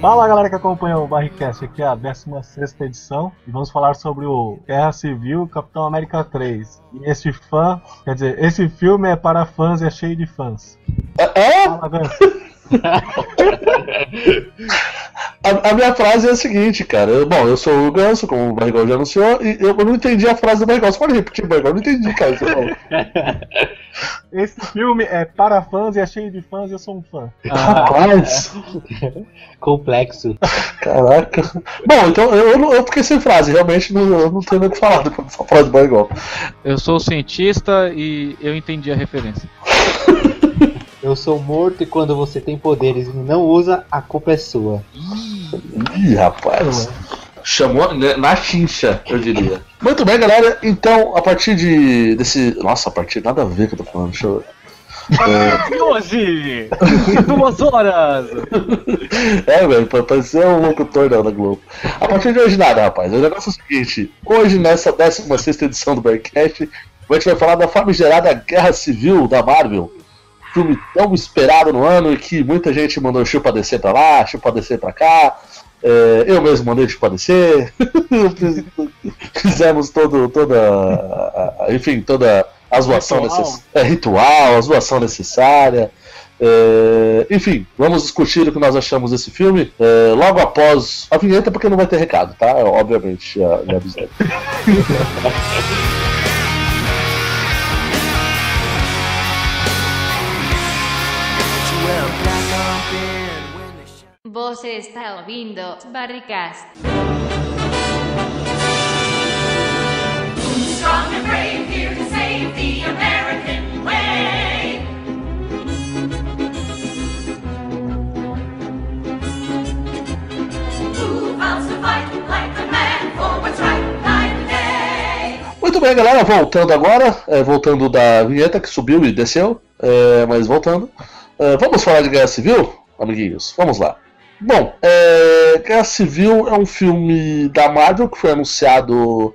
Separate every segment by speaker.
Speaker 1: Fala galera que acompanha o Barricast, aqui é a 16 edição e vamos falar sobre o Guerra Civil Capitão América 3. E esse fã, quer dizer, esse filme é para fãs e é cheio de fãs.
Speaker 2: É?
Speaker 1: Fala, Ganso.
Speaker 2: A, a minha frase é a seguinte, cara. Eu- bom, eu sou o Ganso, como o Barrigol já anunciou, e eu não entendi a frase do Barrigol. Você pode repetir, Barrigol? Eu não entendi, cara.
Speaker 1: Esse filme é para fãs e é cheio de fãs e eu sou um fã.
Speaker 2: Rapaz,
Speaker 3: Complexo.
Speaker 2: caraca. Bom, então eu, eu, eu fiquei sem frase. Realmente não, eu não tenho nem o que falar depois dessa frase do Barrigol.
Speaker 4: Eu sou cientista e eu entendi a referência.
Speaker 3: Eu sou morto e quando você tem poderes e não usa, a culpa é sua.
Speaker 2: Ih, rapaz. Chamou né, na chincha, eu diria. Muito bem, galera. Então, a partir de. desse. Nossa, a partir. Nada a ver que eu tô falando. Deixa eu.
Speaker 4: E hoje, duas horas.
Speaker 2: É, velho, pra parecer um locutor da, da Globo. A partir de hoje nada, rapaz. O negócio é o seguinte: hoje, nessa 16 edição do Bearcast, a gente vai falar da famigerada Guerra Civil da Marvel. Filme tão esperado no ano e que muita gente mandou chupa descer pra lá, chupa descer pra cá. É, eu mesmo mandei chupa descer. Fizemos todo, toda. a- a- Enfim, toda a zoação
Speaker 4: Ritual.
Speaker 2: necessária. É, ritual, a zoação necessária. É, enfim, vamos discutir o que nós achamos desse filme é, logo após a vinheta, porque não vai ter recado, tá? Obviamente, já, já avisei.
Speaker 5: Você está ouvindo Barricast.
Speaker 6: Strong and brave, here to save the American way. Who vows to fight like a man for what's right night and day?
Speaker 2: Muito bem, galera, voltando agora, é, voltando da vinheta que subiu e desceu, é, mas voltando. É, vamos falar de Guerra Civil, amiguinhos? Vamos lá. Bom, é, Guerra Civil é um filme da Marvel que foi anunciado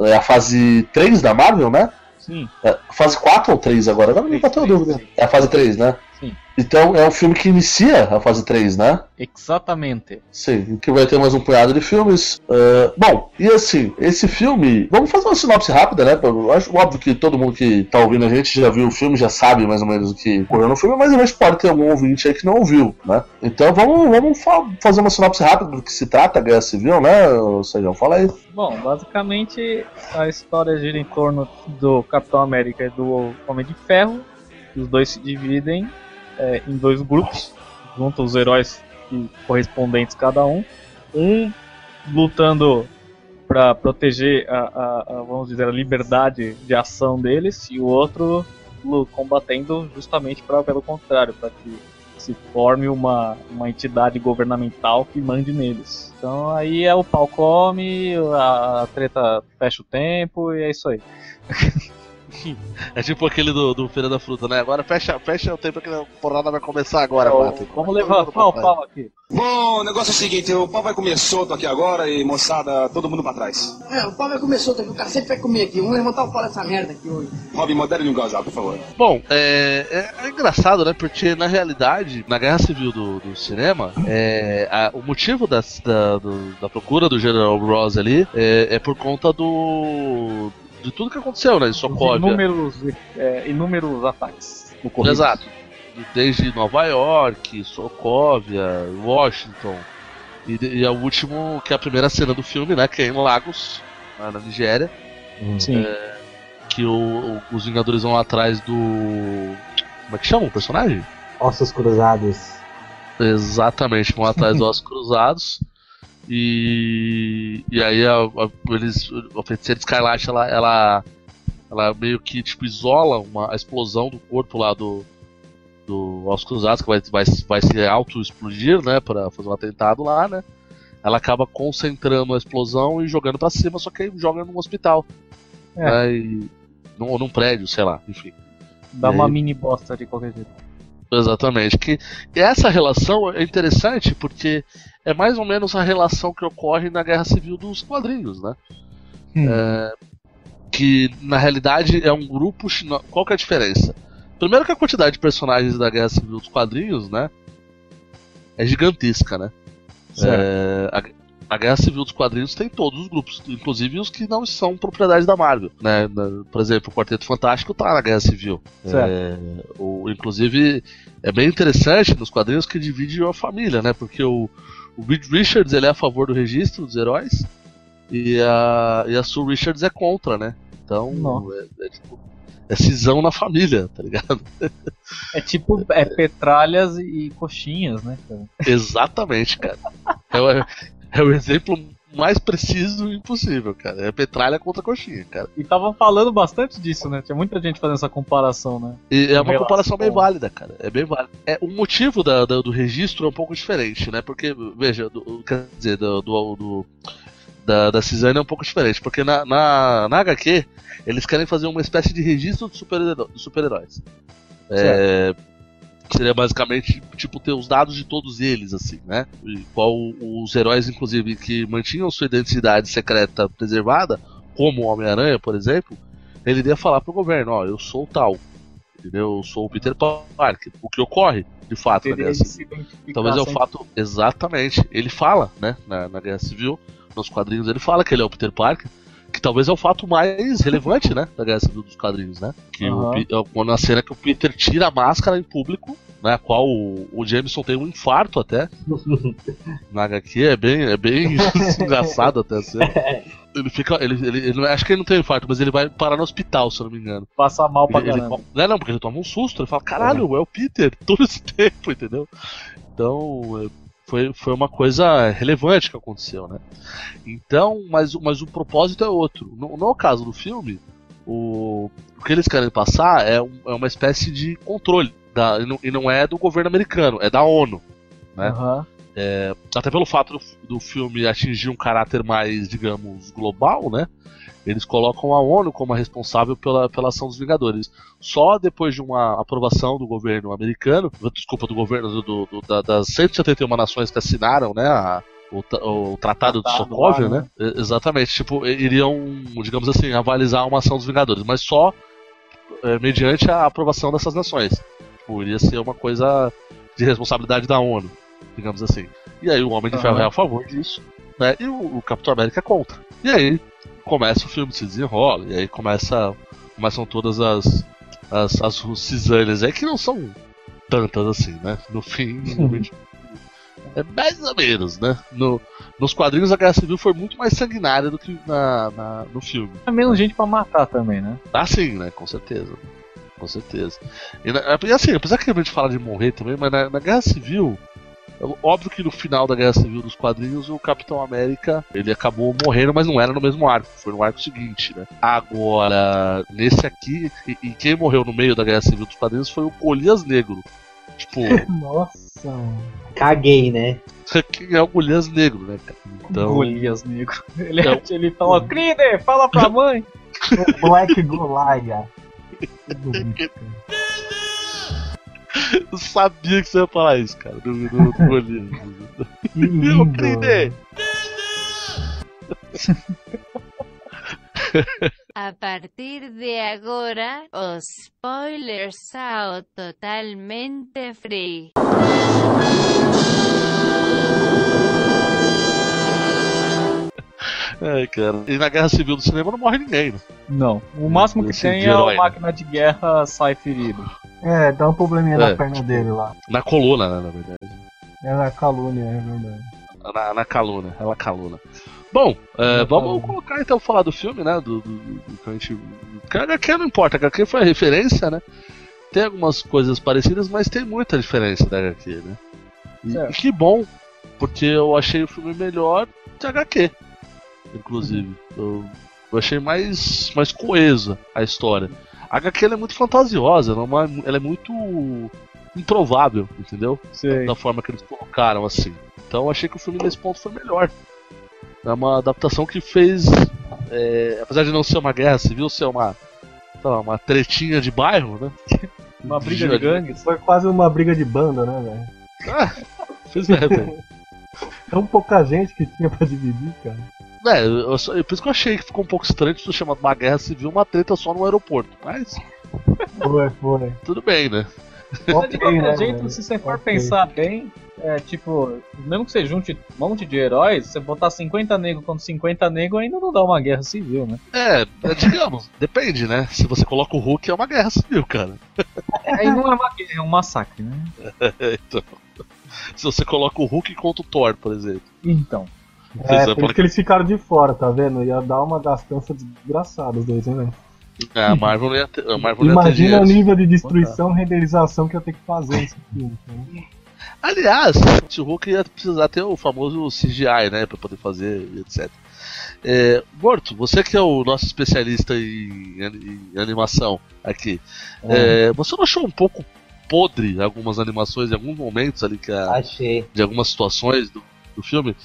Speaker 2: é, a fase 3 da Marvel, né?
Speaker 4: Sim,
Speaker 2: É, fase 4 ou 3 agora? Agora não bateu a dúvida. É a fase 3, né?
Speaker 4: Sim.
Speaker 2: Então é um filme que inicia a fase 3, né?
Speaker 4: exatamente.
Speaker 2: Sim, que vai ter mais um punhado de filmes. É, bom, e assim, esse filme. Vamos fazer uma sinopse rápida, né? Eu acho óbvio que todo mundo que tá ouvindo a gente já viu o filme, já sabe mais ou menos o que ocorreu no filme, mas às vezes pode ter algum ouvinte aí que não ouviu, né? Então vamos, vamos fa- fazer uma sinopse rápida do que se trata a Guerra Civil, né? Seja, fala aí.
Speaker 4: Bom, basicamente a história gira em torno do Capitão América e do Homem de Ferro. Os dois se dividem é, em dois grupos, juntam os heróis correspondentes cada um. Um lutando para proteger a, a- a, vamos dizer, a liberdade de ação deles e o outro combatendo justamente para pelo contrário, para que se forme uma, uma entidade governamental que mande neles. Então aí é o pau come, a, a treta fecha o tempo e é isso aí.
Speaker 7: É tipo aquele do, do Feira da Fruta, né? Agora fecha, fecha o tempo que a porrada vai começar agora, Pato.
Speaker 4: Vamos levar pau pau aqui.
Speaker 8: Bom, o negócio é o seguinte, o pau vai comer solto aqui agora e moçada, todo mundo pra trás.
Speaker 9: É, o pau vai comer solto aqui, o cara sempre vai comer aqui. Vamos levantar o pau dessa merda aqui hoje.
Speaker 8: Robin, modere um gozado, por favor.
Speaker 7: Bom, é, é- é engraçado, né? Porque na realidade, na Guerra Civil do, do cinema, é, a- o motivo das- da, do- da procura do General Ross ali é, é por conta do. De tudo que aconteceu, né? Em Sokovia.
Speaker 4: Inúmeros, é, inúmeros ataques ocorridos.
Speaker 7: Exato. Desde Nova York, Sokovia, Washington. E, e é o último, que é a primeira cena do filme, né? Que é em Lagos, lá na Nigéria.
Speaker 4: Sim.
Speaker 7: Que o- o- os Vingadores vão atrás do. Como é que chama o personagem?
Speaker 3: Ossos cruzados.
Speaker 7: Exatamente, vão atrás dos ossos cruzados. E, e aí a, a- eles, a feiticeira Skylight ela, ela
Speaker 2: Ela meio que tipo isola uma, a explosão do corpo lá do do Aos Cruzados, que vai, vai, vai se auto-explodir, né, pra fazer um atentado lá, né. Ela acaba concentrando a explosão e jogando pra cima, só que aí joga num hospital.
Speaker 4: É.
Speaker 2: Né, e, num, ou num prédio, sei lá, enfim.
Speaker 4: Dá
Speaker 2: E
Speaker 4: uma
Speaker 2: aí-
Speaker 4: mini bosta de qualquer jeito.
Speaker 2: Exatamente. Que e essa relação é interessante porque é mais ou menos a relação que ocorre na Guerra Civil dos quadrinhos, né? É, que na realidade é um grupo. chino- Qual que é a diferença? Primeiro que a quantidade de personagens da Guerra Civil dos quadrinhos, né? É gigantesca, né? É, a, a Guerra Civil dos quadrinhos tem todos os grupos, inclusive os que não são propriedade da Marvel, né? Por exemplo, o Quarteto Fantástico tá na Guerra Civil. É, o, inclusive, é bem interessante nos quadrinhos que divide a família, né? Porque o, o Reed Richards ele é a favor do registro dos heróis e a, e a Sue Richards é contra, né? Então, é, é tipo, é cisão na família, tá ligado?
Speaker 4: É tipo, é petralhas e coxinhas, né, cara?
Speaker 2: Exatamente, cara. É é o exemplo mais preciso impossível, cara. É petralha contra coxinha, cara.
Speaker 4: E estavam falando bastante disso, né? Tinha muita gente fazendo essa comparação, né?
Speaker 2: E é uma
Speaker 4: relação-
Speaker 2: comparação bem válida, cara. É bem válida. É, o motivo da- da- do registro é um pouco diferente, né? Porque, veja, do- quer dizer, do, do, do- da, da Cisane é um pouco diferente. Porque na, na, na HQ, eles querem fazer uma espécie de registro dos super-heró- dos super-heróis. É, seria basicamente, tipo, ter os dados de todos eles, assim, né? E qual os heróis, inclusive, que mantinham sua identidade secreta preservada, como o Homem-Aranha, por exemplo, ele iria falar pro governo, ó, eu sou tal, entendeu? Eu sou o Peter Parker. O que ocorre, de fato, na Guerra Civil. Talvez é o fato, exatamente, ele fala, né, na, na Guerra Civil, nos quadrinhos ele fala que ele é o Peter Parker, que talvez é o fato mais relevante, né, da Guerra Civil dos quadrinhos, né? Que o
Speaker 4: Aham.
Speaker 2: Pe- é quando a cena que o Peter tira a máscara em público, né, a qual o, o Jameson tem um infarto até, na HQ, é bem, é bem engraçado até a cena. Ele fica, ele, ele, ele acho que ele não tem infarto, mas ele vai parar no hospital, se eu não me engano.
Speaker 4: Passa mal pra
Speaker 2: Ele, ele, não, não, porque ele toma um susto, ele fala, caralho, é o Peter, todo esse tempo, entendeu? Então, é, foi, foi uma coisa relevante que aconteceu, né? Então, mas, o- mas o propósito é outro. No, no caso do filme, o, o que eles querem passar é, um- é uma espécie de controle. Da, e, não, e não é do governo americano, é da ONU. Né?
Speaker 4: Aham.
Speaker 2: É, até pelo fato do, do filme atingir um caráter mais, digamos, global, né? Eles colocam a ONU como a responsável pela, pela ação dos Vingadores. Só depois de uma aprovação do governo americano, desculpa, do governo do, do- do- da- das 171 nações que assinaram, né? a- o, o Tratado de
Speaker 4: Tratado
Speaker 2: Sokovia,
Speaker 4: lá,
Speaker 2: né? E- Exatamente, tipo, iriam, digamos assim, avalizar uma ação dos Vingadores, mas só é, mediante a aprovação dessas nações. Tipo, iria ser uma coisa de responsabilidade da ONU, digamos assim. E aí o Homem de. Ferro é a favor disso, né? E o, o Capitão América é contra. E aí começa o filme, se desenrola, e aí começa, começam todas as, as, as cisâneas aí que não são tantas assim, né? No fim, é mais ou menos, né? No, nos quadrinhos a Guerra Civil foi muito mais sanguinária do que na, na- no filme.
Speaker 4: É menos gente pra matar também, né?
Speaker 2: Ah, sim, né? Com certeza. Com certeza. E, assim, apesar que a gente fala de morrer também, mas na, na Guerra Civil, óbvio que no final da Guerra Civil dos quadrinhos, o Capitão América, ele acabou morrendo, mas não era no mesmo arco, foi no arco seguinte, né? Agora, nesse aqui, e, e quem morreu no meio da Guerra Civil dos quadrinhos foi o Golias Negro. Tipo,
Speaker 3: Nossa. Caguei, né?
Speaker 2: quem é o Golias Negro, né, cara? Então,
Speaker 4: Golias negro. Ele,
Speaker 2: Então-
Speaker 4: ele fala, Crider, fala pra mãe.
Speaker 1: Black Goliath.
Speaker 2: Eu sabia que você ia falar isso, cara, do, do, do Golias. Meu. Crider!
Speaker 5: A partir de agora, os spoilers são totalmente free.
Speaker 2: Ai, cara. E na Guerra Civil do cinema não morre ninguém, né?
Speaker 4: Não. O máximo que
Speaker 2: Esse
Speaker 4: tem é
Speaker 2: herói,
Speaker 4: o
Speaker 2: né?
Speaker 4: máquina de guerra sai ferido.
Speaker 1: É, dá um probleminha
Speaker 2: É,
Speaker 1: na perna dele lá.
Speaker 2: Na coluna, né, na verdade.
Speaker 1: É na calúnia, é verdade.
Speaker 2: Na, na caluna, ela caluna. Bom, é, vamos colocar então falar do filme, né? Do, do, do- do que a gente. Que a HQ não importa, a HQ foi a referência, né? Tem algumas coisas parecidas, mas tem muita diferença da HQ, né? E, e que bom, porque eu achei o filme melhor de HQ, inclusive. Eu achei mais, mais coesa a história. A HQ é muito fantasiosa, ela é, uma- ela é muito improvável, entendeu?
Speaker 4: Sei.
Speaker 2: Da forma que eles colocaram assim. Então eu achei que o filme nesse ponto foi melhor. É uma adaptação que fez. é, apesar de não ser uma guerra civil, ser uma. sei lá, uma tretinha de bairro, né?
Speaker 4: Uma briga de gangues.
Speaker 1: Foi quase uma briga de banda, né, velho?
Speaker 2: Ah, é, velho.
Speaker 1: Tão pouca gente que tinha pra dividir, cara.
Speaker 2: É, eu, só- por isso que eu achei que ficou um pouco estranho de ser chamado uma guerra civil, uma treta só no aeroporto. Mas
Speaker 1: Foi, foi.
Speaker 2: tudo bem, né?
Speaker 4: Mas de qualquer
Speaker 1: né,
Speaker 4: jeito,
Speaker 1: velho?
Speaker 4: se você for
Speaker 1: Ok.
Speaker 4: pensar bem, é tipo, mesmo que você junte um monte de heróis, você botar 50 negros contra 50 negros ainda não dá uma guerra civil, né?
Speaker 2: É, é, digamos, depende, né? Se você coloca o Hulk, é uma guerra civil, cara.
Speaker 4: Aí não é uma guerra, é um massacre, né?
Speaker 2: então, se você coloca o Hulk contra o Thor, por exemplo.
Speaker 4: Então.
Speaker 1: É, por isso que eles ficaram de fora, tá vendo? Ia dar uma gastança desgraçada os dois, hein, velho?
Speaker 2: É, a Marvel não ia ter, a Marvel não ia ter
Speaker 1: Imagina o nível de destruição e renderização que ia ter que fazer esse filme. né?
Speaker 2: Aliás, o Hulk ia precisar ter o famoso CGI, né? Pra poder fazer, etc. É, Morto, você que é o nosso especialista em, em animação aqui, é, você não achou um pouco podre algumas animações em alguns momentos ali que a,
Speaker 3: Achei.
Speaker 2: de algumas situações do, do filme?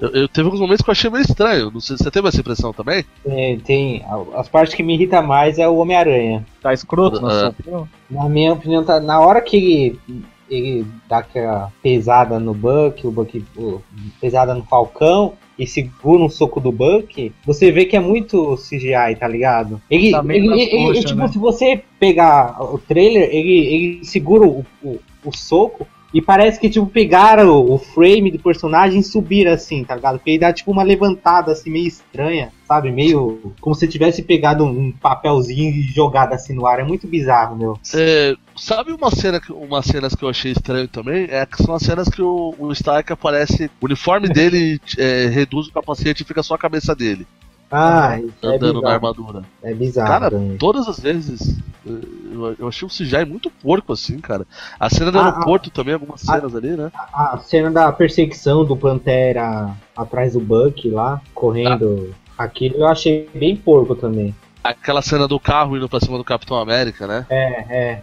Speaker 2: Eu, eu teve alguns momentos que eu achei meio estranho. Não sei se você teve essa impressão também?
Speaker 3: Tem, tem- as partes que me irritam mais é o Homem-Aranha.
Speaker 4: Tá escroto na
Speaker 2: Ah.
Speaker 4: sua opinião?
Speaker 3: Na minha opinião, tá, na hora que ele, ele dá aquela pesada no Buck, o Buck o- pesada no Falcão e segura um soco do Buck, você vê que é muito CGI, tá ligado? Ele,
Speaker 4: Tá
Speaker 3: ele- ele- ele- tipo,
Speaker 4: né?
Speaker 3: se você pegar o trailer, ele, ele segura o, o, o soco e parece que tipo pegaram o, frame do personagem e subiram assim, tá ligado? Porque ele dá tipo uma levantada assim meio estranha, sabe? Meio como se tivesse pegado um papelzinho e jogado assim no ar. É muito bizarro, meu.
Speaker 2: É, sabe uma cena que, umas cenas que eu achei estranho também? É que são as cenas que o, o Stark aparece. O uniforme dele é, reduz o capacete e fica só a cabeça dele.
Speaker 3: Ah, isso é
Speaker 2: andando na
Speaker 3: bizarro.
Speaker 2: armadura.
Speaker 3: É bizarro.
Speaker 2: Cara,
Speaker 3: também.
Speaker 2: todas as vezes eu, eu achei o CGI muito porco assim, cara. A cena do
Speaker 3: Ah,
Speaker 2: aeroporto também, algumas
Speaker 3: ah.
Speaker 2: cenas ali, né?
Speaker 3: A cena da perseguição do Pantera atrás do Buck lá, correndo. Aquilo eu achei bem porco também.
Speaker 2: Aquela cena do carro indo pra cima do Capitão América, né?
Speaker 3: É, é.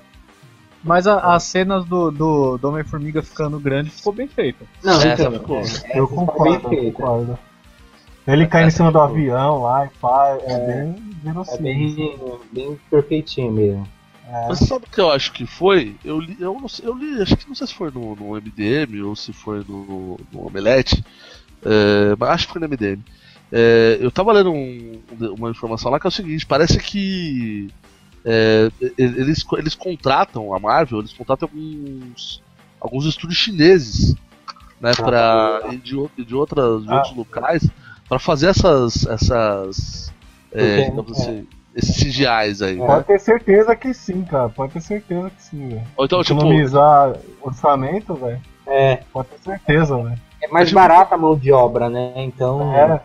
Speaker 4: Mas a- as cenas do, do, do Homem-Formiga ficando grande ficou bem feita.
Speaker 3: Não,
Speaker 2: Essa
Speaker 3: então,
Speaker 2: ficou.
Speaker 3: é,
Speaker 1: Eu concordo,
Speaker 3: tá
Speaker 1: eu concordo. Ele cai em cima do
Speaker 2: ficou.
Speaker 1: avião lá e pá, é, bem
Speaker 3: É
Speaker 1: verossímil.
Speaker 3: bem, bem perfeitinho mesmo.
Speaker 1: É.
Speaker 2: Mas sabe o que eu acho que foi? Eu li, eu não sei, eu li, acho que não sei se foi no, no MDM ou se foi no, no Omelete, é, mas acho que foi no MDM. É, eu tava lendo um- uma informação lá que é o seguinte: parece que é, eles, eles contratam a Marvel, eles contratam alguns, alguns estúdios chineses, né, pra, e de, de, outras, de
Speaker 1: Ah.
Speaker 2: outros locais, para fazer essas, essas é,
Speaker 3: Porque,
Speaker 2: digamos assim, esses CGIs aí. né?
Speaker 1: Pode ter certeza que sim, cara. Pode ter certeza que sim, velho.
Speaker 2: Então, tipo,
Speaker 1: Economizar orçamento, velho.
Speaker 3: É,
Speaker 1: Pode ter certeza, velho.
Speaker 3: é mais
Speaker 2: tipo-
Speaker 3: barata a mão de obra, né? Então.
Speaker 1: É,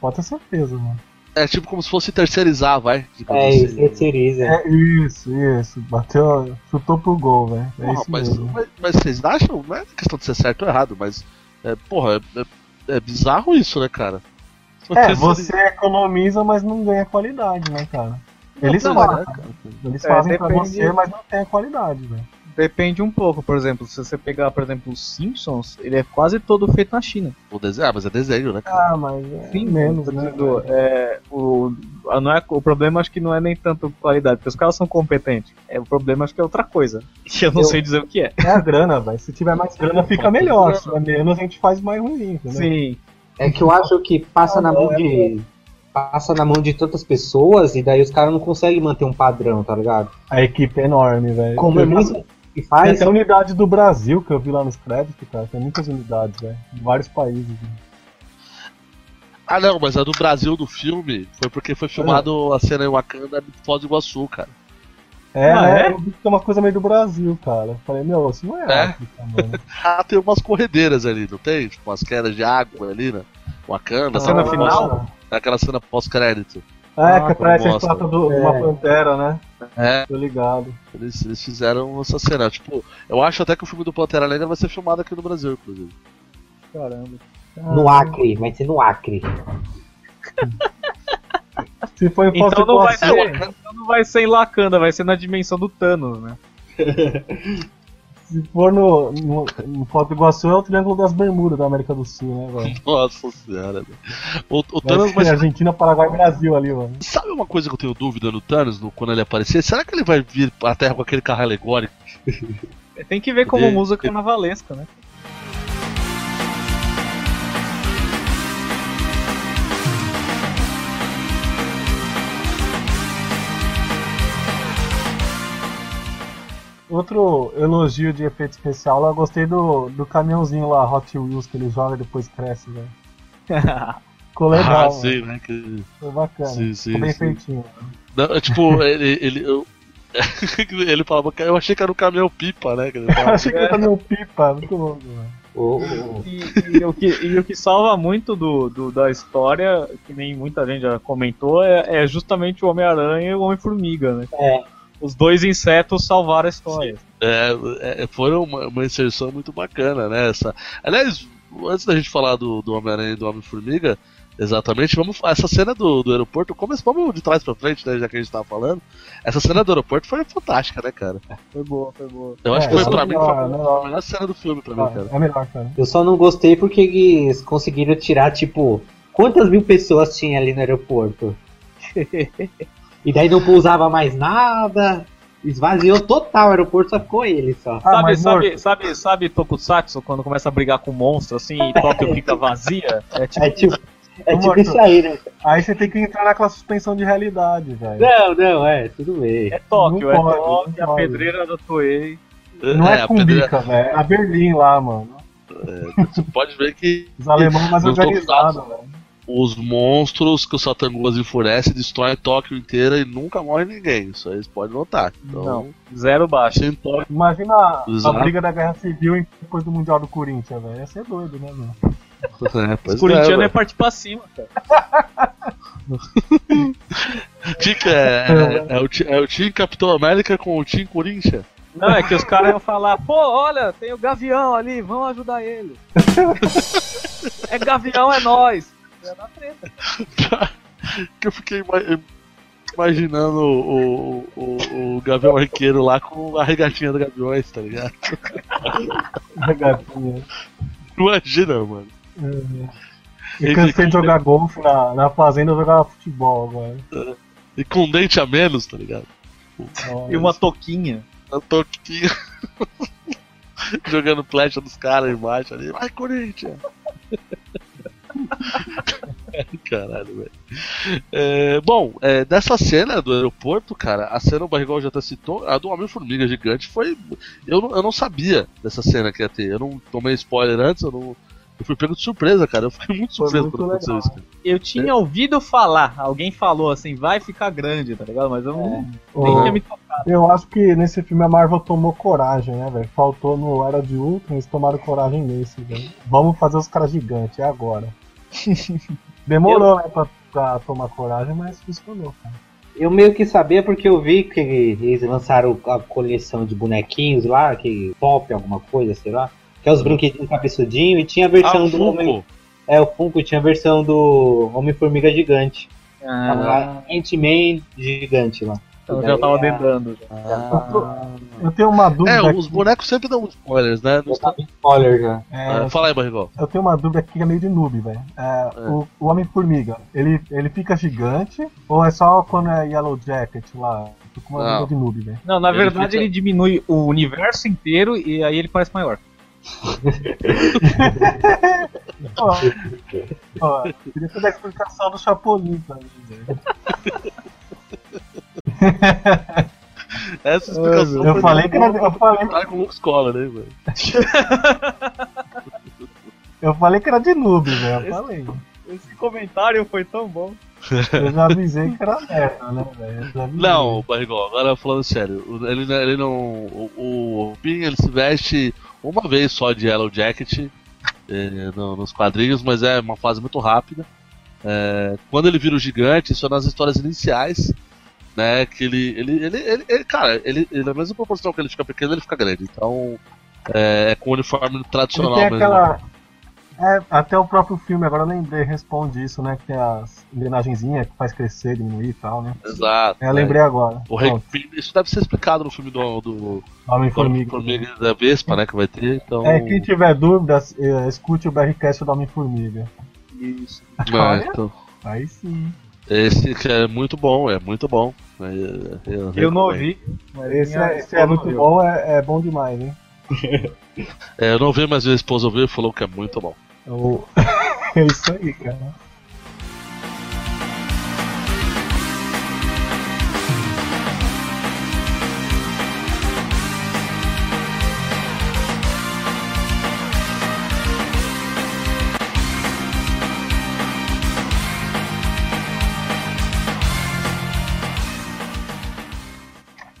Speaker 1: pode ter certeza, mano.
Speaker 2: É tipo como se fosse terceirizar, vai.
Speaker 3: É,
Speaker 2: assim.
Speaker 3: isso, terceiriza.
Speaker 1: É isso, isso. Bateu, chutou pro gol, velho. É
Speaker 2: Porra, mas,
Speaker 1: mesmo.
Speaker 2: mas, mas vocês acham? Não é questão de ser certo ou errado, mas. É, porra, é, é- é bizarro isso, né, cara?
Speaker 1: É, você economiza, mas não ganha qualidade, né, cara? Eles
Speaker 2: Não,
Speaker 1: fazem,
Speaker 2: é,
Speaker 1: cara. Eles
Speaker 4: É,
Speaker 1: fazem pra
Speaker 4: depende-
Speaker 1: você, mas não tem a qualidade, velho.
Speaker 4: Depende um pouco, por exemplo, se você pegar, por exemplo, os Simpsons, ele é quase todo feito na China.
Speaker 2: O desenho, ah, mas é desenho, né, cara?
Speaker 1: Ah, mas é
Speaker 4: Sim,
Speaker 1: menos, né?
Speaker 4: dizendo, é, o, a- não é, o problema acho que não é nem tanto qualidade, porque os caras são competentes. É, o problema acho que é outra coisa. Que eu não
Speaker 1: Eu-
Speaker 4: sei dizer o que é.
Speaker 1: É a grana, velho. Se tiver mais grana, fica melhor. Se tiver menos, a gente faz mais ruim, entendeu?
Speaker 4: Sim.
Speaker 3: É que eu acho que passa na mão de. Passa na mão de tantas pessoas e daí os caras não conseguem manter um padrão, tá ligado?
Speaker 1: A equipe é enorme, velho.
Speaker 3: Como é muito que
Speaker 1: Tem
Speaker 3: faz.
Speaker 1: até unidade do Brasil que eu vi lá nos créditos, cara. Tem muitas unidades, velho. Em vários países. né?
Speaker 2: Ah, não, mas a do Brasil do filme foi porque foi filmado a cena em Wakanda em Foz do Iguaçu, cara.
Speaker 1: É,
Speaker 4: Ah,
Speaker 1: né?
Speaker 4: é?
Speaker 1: Eu vi que tem uma coisa meio do Brasil, cara. Eu falei, meu, isso não é,
Speaker 2: É?
Speaker 1: África, mano.
Speaker 2: Ah, tem umas corredeiras ali, não tem? Tipo, umas quedas de água ali, né? Wakanda.
Speaker 4: A cena final?
Speaker 2: É aquela cena pós-crédito.
Speaker 1: É,
Speaker 4: Ah,
Speaker 1: que parece a estátua de
Speaker 3: É.
Speaker 1: uma pantera, né?
Speaker 2: É,
Speaker 1: Tô ligado.
Speaker 2: eles, eles fizeram essa cena. Tipo, eu acho até que o filme do Pantera Negra vai ser filmado aqui no Brasil, inclusive.
Speaker 4: Caramba.
Speaker 3: No Acre, vai ser no Acre.
Speaker 1: Se for em
Speaker 4: Então não, vai ser, não vai ser em Wakanda, vai ser na dimensão do Thanos, né?
Speaker 1: se for no, no, no Foz do Iguaçu, é o Triângulo das Bermudas da América do Sul, né, velho?
Speaker 2: Nossa senhora, velho. O, o
Speaker 1: Vai
Speaker 2: Thanos,
Speaker 1: ser
Speaker 2: mas
Speaker 1: Argentina, Paraguai e Brasil ali, mano.
Speaker 2: sabe uma coisa que eu tenho dúvida no Thanos, no- quando ele aparecer? Será que ele vai vir à Terra com aquele carro alegórico?
Speaker 4: Tem que ver como
Speaker 2: Poder-
Speaker 4: música carnavalesca, né?
Speaker 1: Outro elogio de efeito especial, lá, eu gostei do, do caminhãozinho lá, Hot Wheels, que ele joga e depois cresce, velho. Ficou legal,
Speaker 2: ah,
Speaker 1: mano.
Speaker 2: sim, né? Que...
Speaker 1: Ficou bacana.
Speaker 2: Sim, sim,
Speaker 1: Ficou bem
Speaker 2: sim.
Speaker 1: feitinho.
Speaker 2: Não, é tipo, ele. ele eu... ele falava que eu achei que era um caminhão pipa, né? Que ele
Speaker 1: Eu achei que era meu pipa, muito louco, mano.
Speaker 3: O- o-
Speaker 4: E, e o que, e o que salva muito do, do- da história, que nem muita gente já comentou, é, é justamente o Homem-Aranha e o Homem-Formiga, né?
Speaker 3: É.
Speaker 4: Os dois insetos salvaram a história.
Speaker 2: É, é, foram uma, uma inserção muito bacana, né? Essa... Aliás, antes da gente falar do, do Homem-Aranha e do Homem-Formiga, exatamente, vamos essa cena do, do aeroporto, começa, vamos de trás pra frente, né? Já que a gente tava falando. Essa cena do aeroporto foi fantástica, né, cara?
Speaker 4: Foi boa, foi boa.
Speaker 2: Eu acho
Speaker 1: É,
Speaker 2: que foi pra mim
Speaker 1: melhor,
Speaker 2: foi a
Speaker 1: melhor.
Speaker 2: melhor cena do filme pra mim,
Speaker 1: Ah,
Speaker 2: cara.
Speaker 1: é melhor, cara.
Speaker 3: Eu só não gostei porque eles conseguiram tirar, tipo, quantas mil pessoas tinha ali no aeroporto? e daí não pousava mais nada. Esvaziou total o aeroporto, só ficou ele só.
Speaker 1: Ah,
Speaker 4: sabe, sabe,
Speaker 1: morto.
Speaker 4: sabe, sabe Tokusatsu, quando começa a brigar com monstro assim e Tóquio fica vazia? É tipo,
Speaker 3: É tipo, é tipo
Speaker 1: Morto.
Speaker 3: isso aí, né?
Speaker 1: Aí você tem que entrar naquela suspensão de realidade, velho.
Speaker 3: Não, não, é, tudo bem.
Speaker 4: é Tóquio,
Speaker 1: Não
Speaker 4: é
Speaker 1: pode,
Speaker 4: Tóquio, a pedreira da Toei.
Speaker 1: Não é,
Speaker 2: a
Speaker 1: com
Speaker 2: pedreira-
Speaker 1: bica, velho. É a Berlim lá, mano.
Speaker 2: Você pode ver que
Speaker 1: Os alemães mais organizados, velho.
Speaker 2: Os monstros que o Satangoas enfurece destroem Tóquio inteira e nunca morre ninguém. Isso aí você pode notar. Então,
Speaker 4: Não, zero baixo.
Speaker 2: sem Tóquio.
Speaker 1: Imagina a, a briga da Guerra Civil depois do Mundial do Corinthians, velho. Ia ser doido, né, mano?
Speaker 2: É,
Speaker 4: Os corintianos é,
Speaker 2: velho.
Speaker 4: partir pra cima, cara.
Speaker 2: Tica, é, é, é o, é o Team Capitão América com o Team Corinthians.
Speaker 4: Não, é que os caras iam falar, pô, olha, tem o Gavião ali, vamos ajudar ele. é Gavião, é nós. É na treta.
Speaker 2: que eu fiquei ima- imaginando o, o, o, o Gavião Arqueiro lá com a regatinha do Gaviões, tá ligado?
Speaker 1: Regatinha.
Speaker 2: Imagina, mano.
Speaker 1: Eu cansei de jogar golfe na, na fazenda, eu jogava futebol agora.
Speaker 2: E com dente a menos, tá ligado?
Speaker 4: E uma toquinha.
Speaker 2: Tô aqui jogando flecha dos caras embaixo ali. Vai, Corinthians! Caralho, velho. É, bom, é, dessa cena do aeroporto, cara, a cena o Barrigol já até citou, a do Homem-Formiga Gigante foi. Eu não, eu não sabia dessa cena que ia ter. Eu não tomei spoiler antes, eu não. Eu fui pego de surpresa, cara. Eu fiquei muito surpreso
Speaker 1: muito
Speaker 2: quando aconteceu
Speaker 1: legal.
Speaker 2: isso. Cara.
Speaker 4: Eu tinha ouvido falar, alguém falou assim, vai ficar grande, tá ligado? Mas eu não, nem
Speaker 1: Ô,
Speaker 4: tinha me tocado.
Speaker 1: Eu acho que nesse filme a Marvel tomou coragem, né, velho? Faltou no Era de Ultron, eles tomaram coragem nesse, velho. Vamos fazer os caras gigantes, é agora. Demorou, né, pra, pra tomar coragem, mas funcionou, cara.
Speaker 3: Eu meio que sabia porque eu vi que eles lançaram a coleção de bonequinhos lá, que pop, alguma coisa, sei lá. Que é os brinquedinhos cabeçudinho e tinha a versão
Speaker 2: Ah,
Speaker 3: do Homem.
Speaker 2: Funko.
Speaker 3: É, o Funko tinha a versão do Homem-Formiga Gigante.
Speaker 4: Ah,
Speaker 3: Ant-Man gigante lá.
Speaker 4: Então já tava dedando. Já.
Speaker 3: Ah,
Speaker 1: Eu tenho uma dúvida.
Speaker 2: É,
Speaker 1: aqui.
Speaker 2: os bonecos sempre dão spoilers, né?
Speaker 3: tava em spoiler já.
Speaker 1: É,
Speaker 2: Ah, fala aí, Barrigol.
Speaker 1: Eu tenho uma dúvida aqui que é meio de noob, velho. É, O, o Homem-Formiga, ele, ele fica gigante ou é só quando é Yellow Jacket lá? Tô com uma
Speaker 2: Não.
Speaker 1: dúvida de noob, velho.
Speaker 4: Não, na
Speaker 2: Ele
Speaker 4: verdade
Speaker 2: fica-
Speaker 4: ele diminui o universo inteiro e aí ele parece maior.
Speaker 1: Ó, ó, queria saber a explicação do Chapolin pra mim, velho.
Speaker 2: Essa explicação
Speaker 1: Eu
Speaker 2: foi
Speaker 1: falei que era, eu falei,
Speaker 2: Tá com Luke Scholar, né, velho?
Speaker 1: eu falei que era de noob, velho. Eu falei.
Speaker 4: Esse comentário foi tão bom.
Speaker 1: Eu já avisei que era merda, né, velho? Eu.
Speaker 2: Não, Barrigol, agora falando sério, o- ele, ele não. O, o Pin ele se veste uma vez só de Yellow Jacket eh, no- nos quadrinhos, mas é uma fase muito rápida. É, quando ele vira o gigante, isso é nas histórias iniciais, né? Que ele. ele, ele, ele, ele- cara, ele, ele, na mesma proporção que ele fica pequeno, ele fica grande. Então. É, é com o uniforme
Speaker 1: Ele
Speaker 2: tradicional
Speaker 1: tem
Speaker 2: mesmo.
Speaker 1: aquela. É, até o próprio filme, agora eu lembrei, responde isso, né? Que tem as engrenagenzinhas que faz crescer, diminuir e tal, né?
Speaker 2: Exato.
Speaker 1: É, eu lembrei agora.
Speaker 2: O
Speaker 1: Pronto,
Speaker 2: Rei- isso deve ser explicado no filme do, do
Speaker 1: Homem-Formiga.
Speaker 2: Formiga da Vespa, né? Que vai ter. Então.
Speaker 1: É, quem tiver dúvidas, eh, escute o BRCast do Homem-Formiga.
Speaker 4: Isso.
Speaker 2: É,
Speaker 1: Olha.
Speaker 2: então,
Speaker 1: Aí sim.
Speaker 2: esse que é muito bom, é muito bom. É, Eu,
Speaker 4: Eu não ouvi. mas
Speaker 1: Esse é, esse é muito bom, é, é bom demais, hein?
Speaker 2: É, eu não vi, mas minha esposa ouviu e falou que é muito bom.
Speaker 1: Eu- É isso aí, cara.